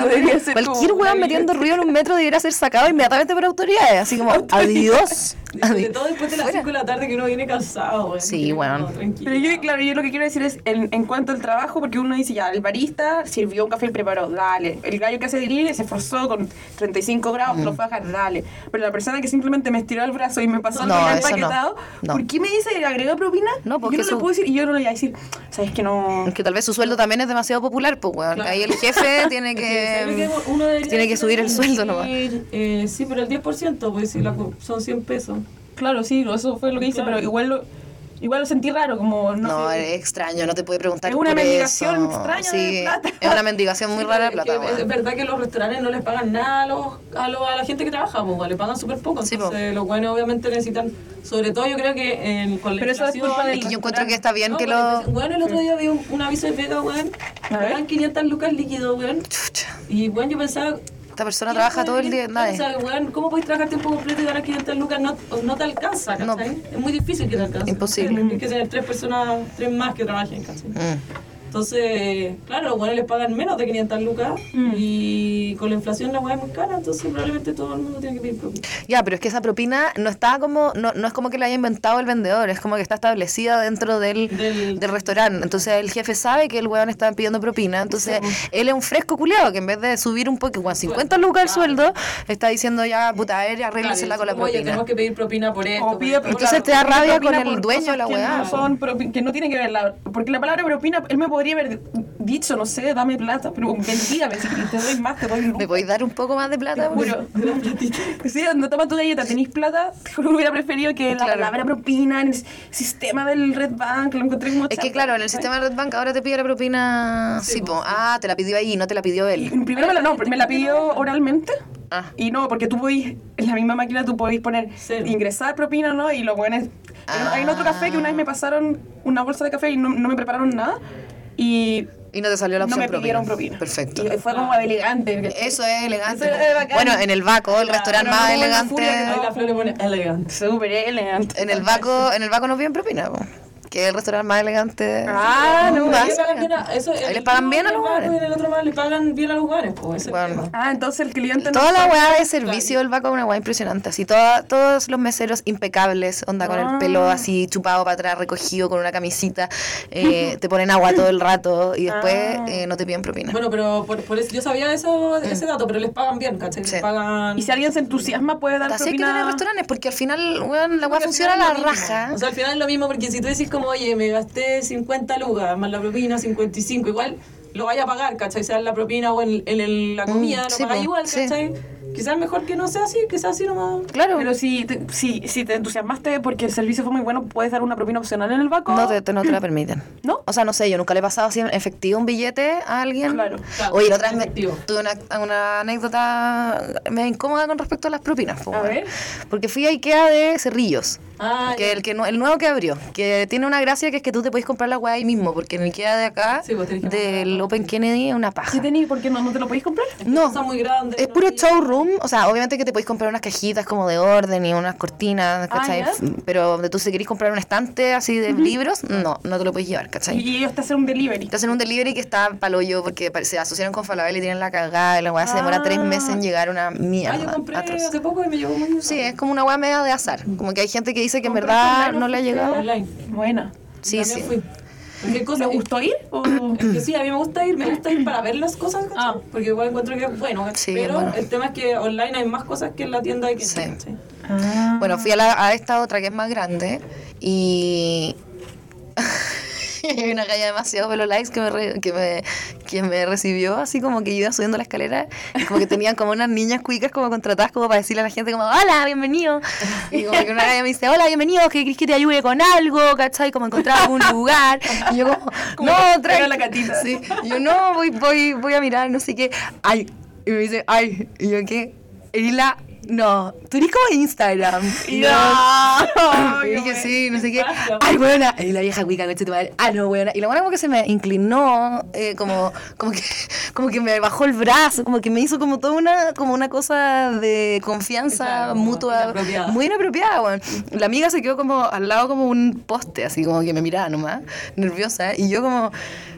Cualquier weón metiendo ruido en un metro debería ser sacado inmediatamente por autoridades. Así como, <laughs> adiós. <laughs> Sobre adiós. todo después de las Fuera. 5 de la tarde que uno viene cansado. Sí, Que weón. no, tranquilo. Pero yo, claro, yo lo que quiero decir es, en, en cuanto al trabajo, porque uno dice, ya, el barista sirvió un café y preparó, dale. El gallo que hace delivery se esforzó con 35 grados, lo fue a dale. Pero la persona que simplemente me estiró el brazo y me pasó el No, rollo eso no. empaquetado, No. ¿por qué me dice agregó propina? No, porque yo no su- le puedo decir, y yo no le voy a decir, ¿sabes que no? Que tal vez su sueldo también es demasiado popular, pues weón. Claro. Ahí el jefe <laughs> tiene Es que, ¿sabes que... lo que uno tiene que subir el decir? sueldo nomás. Eh, sí, pero el 10%, pues si la, co- son 100 pesos. Claro, sí, eso fue lo que hice, Claro. pero igual lo, igual lo sentí raro, como, no, No, sé. es extraño, no te puede preguntar Es una por mendigación eso. extraña sí, de plata. Es una mendigación muy Sí, rara de plata, es, que es verdad que los restaurantes no les pagan nada a, los, a, los- a la gente que trabaja, pues, le pagan súper poco. Sí, Entonces, los buenos obviamente necesitan, sobre todo yo creo que en, con la Pero eso es inflación- culpa del Es que yo encuentro que está bien No, que bueno, lo... Bueno, el otro día vi un, un aviso de pega, weón. Pagan 500 lucas líquido, weón. Y, weón, yo pensaba... esta persona ¿quién trabaja todo el día, nadie. O sea, ¿cómo puedes trabajar tiempo completo y ganar 500 lucas? No, no te alcanza, No. ¿cachai? Es muy difícil que te alcance. Imposible. Tienes que tener tres personas, tres más que trabajen, ¿cachai? Mm. Entonces, claro, los buenos les pagan menos de 500 lucas Mm. y con la inflación la weá es muy cara, entonces probablemente todo el mundo tiene que pedir propina. Ya, pero es que esa propina no está como, no, no es como que la haya inventado el vendedor, es como que está establecida dentro del, Del- del restaurante. Entonces el jefe sabe que el weón está pidiendo propina, entonces él es un fresco culiado que en vez de subir un poco, con 50 lucas el sueldo, está diciendo ya, puta, a ver, arréglensela con la Claro, Oye, propina. tenemos que pedir propina por esto. O por pide-. Entonces te da Propina rabia con el dueño de la que weá. no son que no tiene que ver la, porque la palabra propina él me podría haber dicho no sé dame plata pero bendiga si te doy más te doy ¿Me lucas podéis dar un poco más de plata? Te juro. <laughs> Sí, cuando tomas tu galleta, tenéis plata, hubiera preferido que la Claro. palabra propina en el sistema del Red Bank, lo encontré como Es que claro, en el sistema de Red Bank ahora te pide la propina. Sí, po. Ah, te la pidió ahí, no te la pidió Y él. primero me la, no, me la pidió oralmente. Ah. Y no, porque tú podís, en la misma máquina tú podís poner Cero. ingresar propina, ¿no? Y lo bueno es. Hay en otro café que una vez me pasaron una bolsa de café y no, no me prepararon nada. Y Y no te salió la no opción me pidieron propina. Perfecto. Y fue como elegante. Eso es elegante. Eso es bacán. bueno, en el Baco, el restaurante no más en la elegante. Furia la flor le pone elegante. Súper elegante. En el Baco, en el Baco nos piden propina. po. Que es el restaurante más elegante. Ah, no, más Ahí pagan bien a- eso, Ahí el les pagan bien a los hueones. y en el otro más le pagan bien a los hueones, pues. Bueno. Ah, entonces el cliente no Toda la weá de servicio del Baco es una weá impresionante. Así, toda- todos los meseros impecables, onda con el pelo Ah. así chupado para atrás, recogido con una camisita. eh, <laughs> te ponen agua todo el rato y después Ah. eh, no te piden propina. Bueno, pero por, por eso, yo sabía eso, ese dato, pero les pagan bien, ¿cachai? Mm. Sí. Les pagan... Y si alguien se entusiasma puede dar Así hay que propina. tener restaurantes porque al final, weón, la weá funciona a la raja. O sea, al final es lo mismo porque si tú decís como, oye, me gasté 50 lugas, más la propina 55, igual lo vaya a pagar, ¿cachai? Sea en la propina o en, en el- la comida, lo Mm, sí, pagáis igual, sí. Quizás mejor que no sea así, que sea así nomás. Claro. Pero si te, si, si te entusiasmaste porque el servicio fue muy bueno, ¿puedes dar una propina opcional en el banco? No te, te- no te la permiten. ¿No? O sea, no sé, yo nunca le he pasado así en efectivo un billete a alguien. Claro. Claro, Oye, la otra vez me- tuve una, una anécdota medio incómoda con respecto a las propinas. po, A ver. Porque fui a Ikea de Cerrillos. Ah, que el, que el nuevo que abrió, que tiene una gracia que es que tú te puedes comprar la weá ahí mismo, porque en el Ikea de acá, Sí, pues, del Open Kennedy, es una paja. ¿Sí tení? ¿Por qué no, no te lo podéis comprar? No, Cosa muy grande, es no puro sé. O sea, obviamente que te podéis comprar unas cajitas como de orden y unas cortinas, Ah, ¿cachai? Pero donde tú si querés comprar un estante así de libros, no, no te lo puedes llevar, ¿cachai? Y ellos te hacen un delivery. Te hacen un delivery que está paloyo porque se asociaron con Falabella y tienen la cagada y la weá se demora Ah. tres meses en llegar a una Ah, yo mierda. compré atroz. hace poco y me llegó muy Sí, es como una weá media de azar. Como que hay gente que dice que en ¿Compraste verdad no le ha llegado. online. Buena. Sí, También sí. fui. Porque cosa, ¿Te gustó ir? O... Es que sí, a mí me gusta ir, me gusta ir para ver las cosas. Ah. porque igual encuentro que es bueno, pero bueno. el tema es que online hay más cosas que en la tienda de que Sí. Ah. Bueno, fui a, la- a esta otra que es más grande y hay <laughs> una calle demasiado pelo likes que me, re- que, me, que me recibió así como que iba subiendo la escalera y como que tenían como unas niñas cuicas como contratadas como para decirle a la gente como hola, bienvenido y como que una galla me dice hola, bienvenido, que querés que te ayude con algo, ¿cachai? Como encontrar algún lugar. Y yo como, <laughs> Como no, trae la catita. Sí, y yo no, voy, voy, voy a mirar, no sé qué, ay, y me dice, ay, y yo qué, Erila, no, eres como Instagram. Y No. <laughs> y dije, sí, no sé qué. Ay, buena. Y la vieja cuica, coche tu madre. Ah, no, buena. Y la buena como que se me inclinó, eh, como, como, que, como que me bajó el brazo, como que me hizo como toda una, como una cosa de confianza mutua. inapropiada. Muy inapropiada, weón. La amiga se quedó como al lado como un poste, así como que me miraba nomás, nerviosa. Y yo como...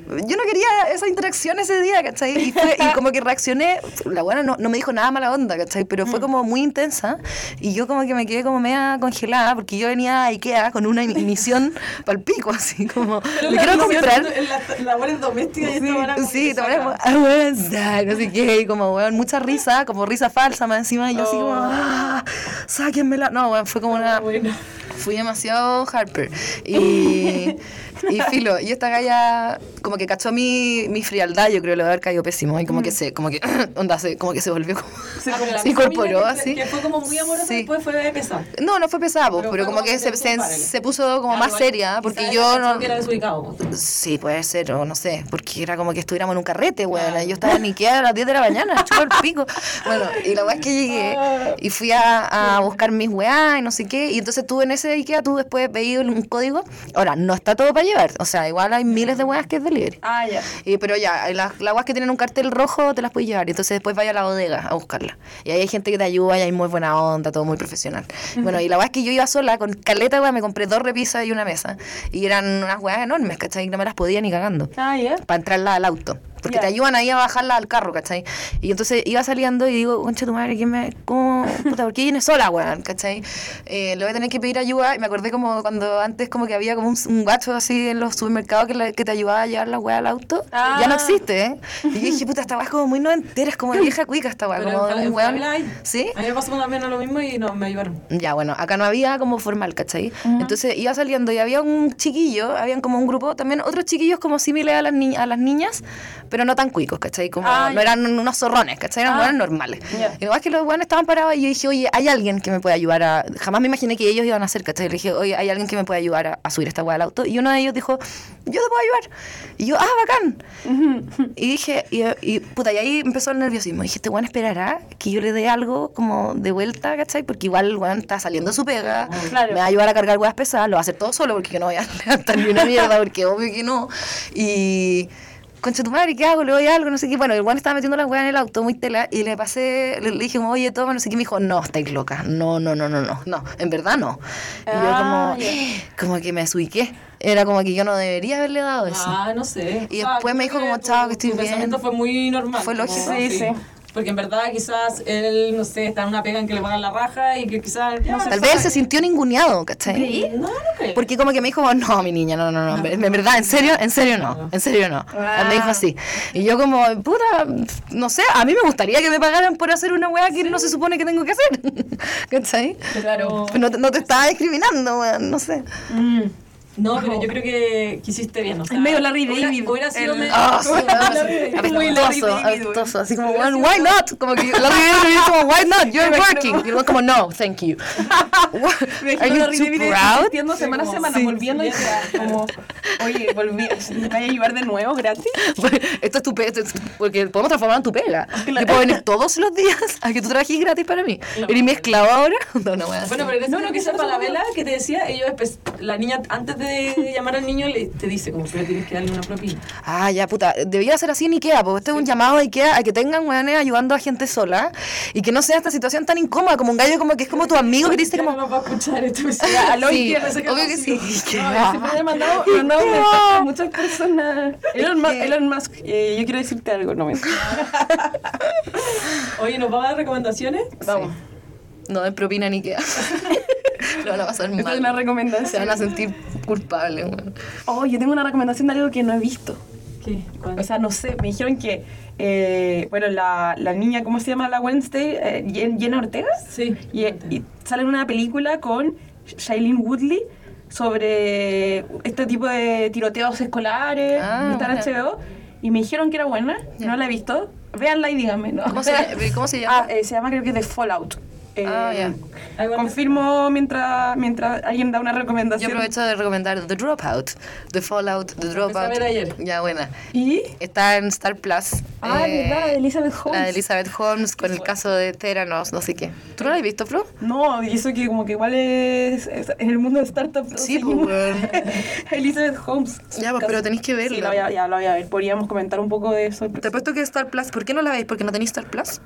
Yo no quería esa interacción ese día, ¿cachai? Y, fue- y como que reaccioné, la buena no, no me dijo nada mala onda, ¿cachai? Pero fue como muy intensa y yo como que me quedé como media congelada porque yo venía a Ikea con una misión para el pico, así como, Pero le la- quiero comprar... Las labores domésticas y Sí, esta buena como sí, también, saca. ah, no sé qué, y como, weón, mucha risa, como risa falsa más encima, y yo así como, Oh. ah, sáquenmela. No, weón, fue como una, Bueno. fui demasiado Harper. Y, <laughs> <laughs> y filo, y esta galla como que cachó mi, mi frialdad, yo creo, le va a haber caído pésimo, y como que se, como que, <coughs> onda, se, como que se volvió como... Se Ah, incorporó que- así. Que fue como muy amorosa Sí. y después fue pesada. No, no fue pesado, Pero como como que que se, se, puso como Ah, más seria, porque yo no... que era desubicado. pues. Sí, puede ser, o no sé, porque era como que estuviéramos en un carrete, weón. Yo estaba en Ikea a las 10 de la mañana, chupo el pico. Bueno, y la weá es que llegué y fui a, a buscar mis weá y no sé qué. Y entonces tú en ese Ikea, tú después veías un código. Ahora, no está todo para llevar, o sea, igual hay miles de weas que es delivery. Ah, ya. Y, pero ya, las, las weas que tienen un cartel rojo te las puedes llevar. Y entonces después vaya a la bodega a buscarla. Y ahí hay gente que te ayuda y hay muy buena onda, todo muy profesional. Bueno, y la wea es que yo iba sola con caleta, wea, me compré dos repisas y una mesa. Y eran unas weas enormes, ¿cachai? No me las podía ni cagando. Ah, ya. Para entrarla al auto. Porque Ya. te ayudan ahí a bajarla al carro, ¿cachai? Y entonces iba saliendo y digo, concha tu madre, ¿quién me.? ¿Cómo? Puta, ¿por qué viene sola, weón? ¿cachai? Eh, le voy a tener que pedir ayuda. Y me acordé como cuando antes, como que había como un, un gacho así en los supermercados que, la- que te ayudaba a llevar la weá al auto. Ah. Ya no existe, ¿eh? Y yo dije, puta, esta weá es como muy noventera, es como de vieja cuica esta weá. Como un weón. ¿Sí? A mí me pasó también lo mismo y no, me ayudaron. Ya, bueno, acá no había como formal, ¿cachai? Entonces iba saliendo y había un chiquillo, habían como un grupo, también otros chiquillos como similares a las, ni- a las niñas, pero no tan cuicos, ¿cachai? Como Ah, no eran unos zorrones, ¿cachai? Eran Ah. buenos normales. Ya. Y lo más que los buenos estaban parados y yo dije, oye, hay alguien que me puede ayudar a... Jamás me imaginé que ellos iban a hacer, ¿cachai? Le dije, oye, hay alguien que me puede ayudar a, a subir esta weá al auto. Y uno de ellos dijo, yo te puedo ayudar. Y yo, ah, bacán. Y dije, y, y, puta, y ahí empezó el nerviosismo. Dije, este weón esperará que yo le dé algo como de vuelta, ¿cachai? Porque igual el weón está saliendo su pega, Claro. me va a ayudar a cargar weas pesadas, lo va a hacer todo solo porque yo no voy a <laughs> levantar ni una mierda, porque obvio que no. Y concha tu madre, ¿qué hago? Le doy algo, no sé qué. Bueno, el Juan estaba metiendo la weá en el auto muy tela y le pasé, le, le dije, como, oye, toma, no sé qué. Me dijo, no, estáis loca. No, no, no, no, no, no. En verdad no. Y yo Ah, como, <gasps> como que me suiqué. Era como que yo no debería haberle dado eso. Ah, no sé. Y después me dijo como, chao, que estoy tu bien. pensamiento fue muy normal. Fue como, lógico. Sí, sí. Porque en verdad quizás él, no sé, está en una pega en que le pagan la raja y que quizás... ya, Tal vez él se sintió ninguneado, ¿cachai? No, no creo. Porque como que me dijo, no, mi niña, no, no, no, en verdad, en serio, en serio no, en serio no. Me dijo así. Y yo como, puta, no sé, a mí me gustaría que me pagaran por hacer una weá que no se supone que tengo que hacer. <laughs> ¿Cachai? Claro. No, te- no te estaba discriminando, weón, no sé. Mm. No, pero yo creo que, que hiciste bien. O sea, Es medio Larry David. Hubiera sido... El- me- Ah, sí, Muy Larry David, así como, weón, why not? Como que la primera me dijo como, why <laughs> not? You're working. Y luego como, no, thank you. <laughs> Are you Larry too David proud? semana a semana, sí, volviendo y como, oye, volví, ¿me vaya a llevar de nuevo gratis? <laughs> Esto es tu pega, porque podemos transformarlo en tu pega. Yo puedo venir todos los días a que tú trabajes gratis para mí. ¿Eres mi esclavo ahora? No, no, Bueno, pero en ese no, que sea para la vela que te decía, ellos, pues, la niña antes de llamar al niño le, te dice como que le tienes que darle una propina. Ah, ya, puta. Debía ser así en Ikea, porque este es un llamado de Ikea a que tengan weones ayudando a gente sola y que no sea esta situación tan incómoda como un gallo como que es como tu amigo que te dice como... no va a escuchar esto. Ya, aló, Sí, Ikea, no sé qué obvio que sí. pasó. Ikea. No, siempre me he mandado, me mandado mensajes a muchas personas. Elon Musk, Elon Musk eh, yo quiero decirte algo, no me <laughs> Oye, ¿nos vamos a dar recomendaciones? Vamos. No den propina en Ikea. <laughs> Lo van a pasar Esta es mal. una Se van a sentir culpables, weón. Oh, yo tengo una recomendación de algo que no he visto. ¿Qué? ¿Cuál? O sea, no sé, me dijeron que, eh, bueno, la, la niña, ¿cómo se llama la Wednesday? Eh, Jen- Jenna Ortega. Sí. Y, y sale en una película con Shailene Woodley sobre este tipo de tiroteos escolares. Ah, está en. HBO. Y me dijeron que era buena, no la he visto. Véanla y díganme, ¿no? ¿Cómo se, ¿Cómo se <laughs> llama? Ah, eh, se llama creo que The Fallout. Eh, Ah, ya. Bueno, Confirmo mientras, mientras alguien da una Yo recomendación. aprovecho de recomendar The Dropout, The Fallout, The Dropout. a ver ayer. Ya, buena. ¿Y? Está en Star Plus. Ah, eh, verdad, de Elizabeth Holmes. La de Elizabeth Holmes con el caso de Theranos, no sé qué. ¿Tú no la has visto, Flo? No, y eso que como que igual es, es- en el mundo de startups. todos Sí, pues. <laughs> Elizabeth Holmes. Ya, pues, pero tenéis que Sí, verla. la voy a, ya la voy a ver. Podríamos comentar un poco de eso. Te apuesto que Star Plus, ¿por qué no la veis? ¿Porque no tenéis Star Plus?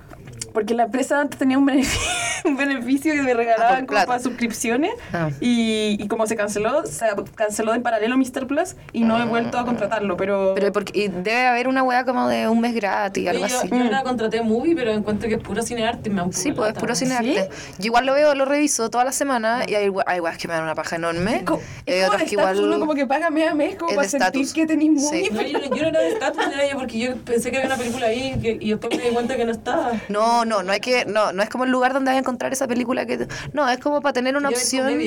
Porque la empresa antes tenía un beneficio, <laughs> un beneficio que me Ah, regalaban por como para suscripciones. Ah. Y, y como se canceló, se canceló en paralelo Mr. Plus y no he vuelto a contratarlo. Pero, Pero porque, y debe haber una wea como de un mes gratis, algo yo, así. yo la contraté movie, pero encuentro que es puro cine arte y me Sí, pues es puro cine ¿Sí? arte. Yo igual lo veo, lo reviso toda la semana y hay, hay weas que me dan una paja enorme. Co- otras que igual. uno como que paga mes a mes como para sentir que. Sí. No, yo, yo no era de estatus, era yo porque yo pensé que había una película ahí y, que- y después me di cuenta que no estaba. No, no, no hay que, no, no es como el lugar donde vas a encontrar esa película que, no, es como para tener una opción. <laughs>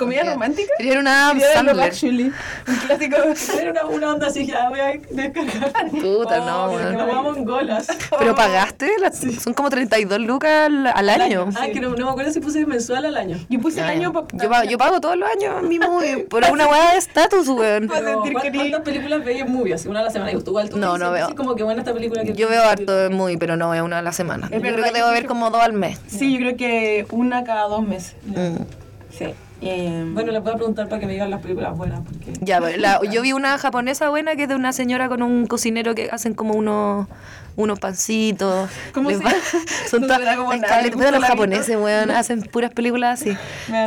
comedias. ¿Comedia romántica? Quería una Adam Quería Sandler. Actually, un clásico. <laughs> Era una, una onda así, ya voy a descargar. Puta, no, Oh, weón. Nos vamos en golas. Pero pagaste, las- son como 32 lucas al, al año. Ah, que no, no me acuerdo si puse mensual al año. Yo puse el ya. año yo, pago, yo pago todos los años mi movie, <laughs> por una weá de estatus, weón. Pero, sentir ¿cuál- que ni- ¿Cuántas películas veis en movie? Así, una a la semana. Digo, tú, igual tú No, no veo. así como que buena esta película que Yo veo harto de movie, pero no veo una a la semana. Es Yo creo verdad, que debo ver creo- como dos al mes. Sí, yo creo que una cada dos meses. Mm. Sí. Eh, Bueno, les voy a preguntar para que me digan las películas buenas. Porque... Ya, la- yo vi una japonesa buena que es de una señora con un cocinero que hacen como unos unos pancitos. ¿Cómo se va-? <laughs> Son No todas- como nada, los japoneses, weón, <laughs> hacen puras películas así.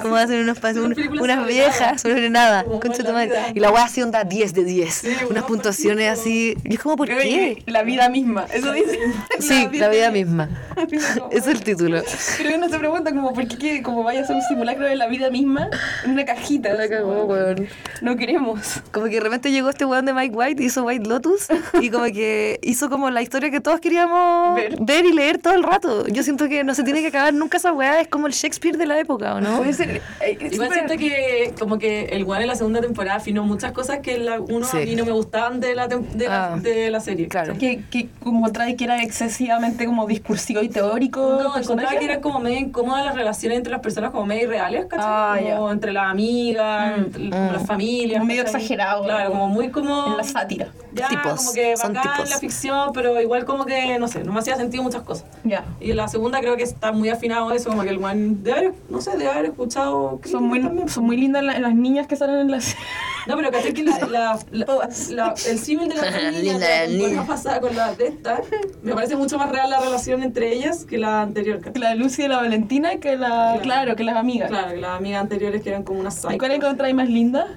Como hacen unos pancitos, Unas películas unas viejas sobre nada. Concha tu madre. Y la weá así onda 10 de 10. Sí, unas puntuaciones así. Y es como, ¿por qué? La vida misma. Eso dice. <laughs> Sí, la vida misma. Es el título. Creo que uno se pregunta como, ¿por qué como vaya a ser un simulacro de la vida misma en una cajita? La cagó, weón. No queremos. Como que de repente llegó este weón de Mike White, hizo White Lotus y como que hizo como la historia que todos queríamos Ver. ver, y leer todo el rato. Yo siento que no se tiene que acabar nunca esa weá, es como el Shakespeare de la época, ¿o no? Puede ser. eh, es Igual siento que como que el Juan en la segunda temporada afinó muchas cosas que la uno Sí. a mí no me gustaban de la, de Ah. de la serie. Claro. que, que como trae que era excesivamente como discursivo y teórico. No, encontraba que eran como medio incómodas las relaciones entre las personas como medio irreales, ¿cachai? Ah, como entre las amigas, Mm. entre Mm. las familias. Como medio exagerado. Claro, como muy como... En la sátira. Ya, Tipos, como que son bacán tipos. la ficción, pero igual como que, no sé, no me hacía sentido muchas cosas. Ya. Y en la segunda creo que está muy afinado eso, como que el Juan debe haber, no sé, debe haber escuchado... Son muy, también. son muy lindas la- las niñas que salen en la serie. No, pero caché que la, la, la- <laughs> el símil de la <laughs> Linda niña la de pasada con la de esta, me parece mucho más real la relación entre ellas que la anterior. ¿cachai? La Lucy y la Valentina que la... Claro. Claro, que las amigas. Claro, que las amigas anteriores que eran como unas ¿Y cuál encontráis más linda?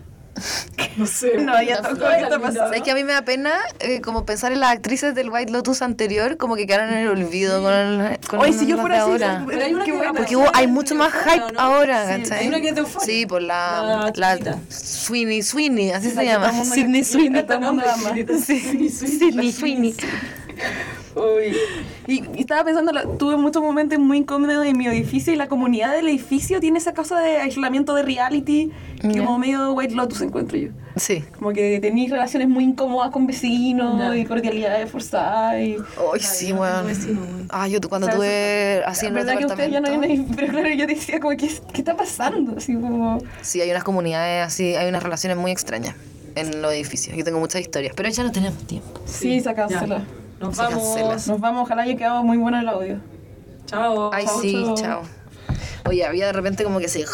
No sé. <laughs> No, ya tocó, flor ¿qué está linda. pasando? ¿Sabes que a mí me da pena eh, como pensar en las actrices del White Lotus anterior como que quedaron en el olvido con, el, con Oye, si yo fuera así, ahora? Pero hay una que buena. Porque hubo, hay mucho más hype ¿o no? ahora, Sí, ¿cachai? hay una que es de. Sí, por la, La la. Sweeney Sweeney, así La se llama. Sidney Sweeney. Sí, Sweeney, Sweeney. Sidney Sweeney. Uy. Y, y estaba pensando, tuve muchos momentos muy incómodos en mi edificio y la comunidad del edificio tiene esa cosa de aislamiento de reality, que Ya. como medio White Lotus encuentro yo. Sí. Como que tenéis relaciones muy incómodas con vecinos Ya. y cordialidades forzadas. Y... Ay, sí, no tengo weón. weón. Ah, yo cuando tuve así en ¿Verdad que ustedes ya no ahí? Pero claro, yo decía como, ¿qué, qué está pasando? Así como... Sí, hay unas comunidades así, hay unas relaciones muy extrañas en los edificios. Yo tengo muchas historias, pero ya no tenemos tiempo. Sí, se cancela. Nos Se vamos. cancela. Nos vamos, ojalá haya quedado muy bueno el audio. Chao. Ay, Chao, sí, chao. chao. Oye, había de repente como que se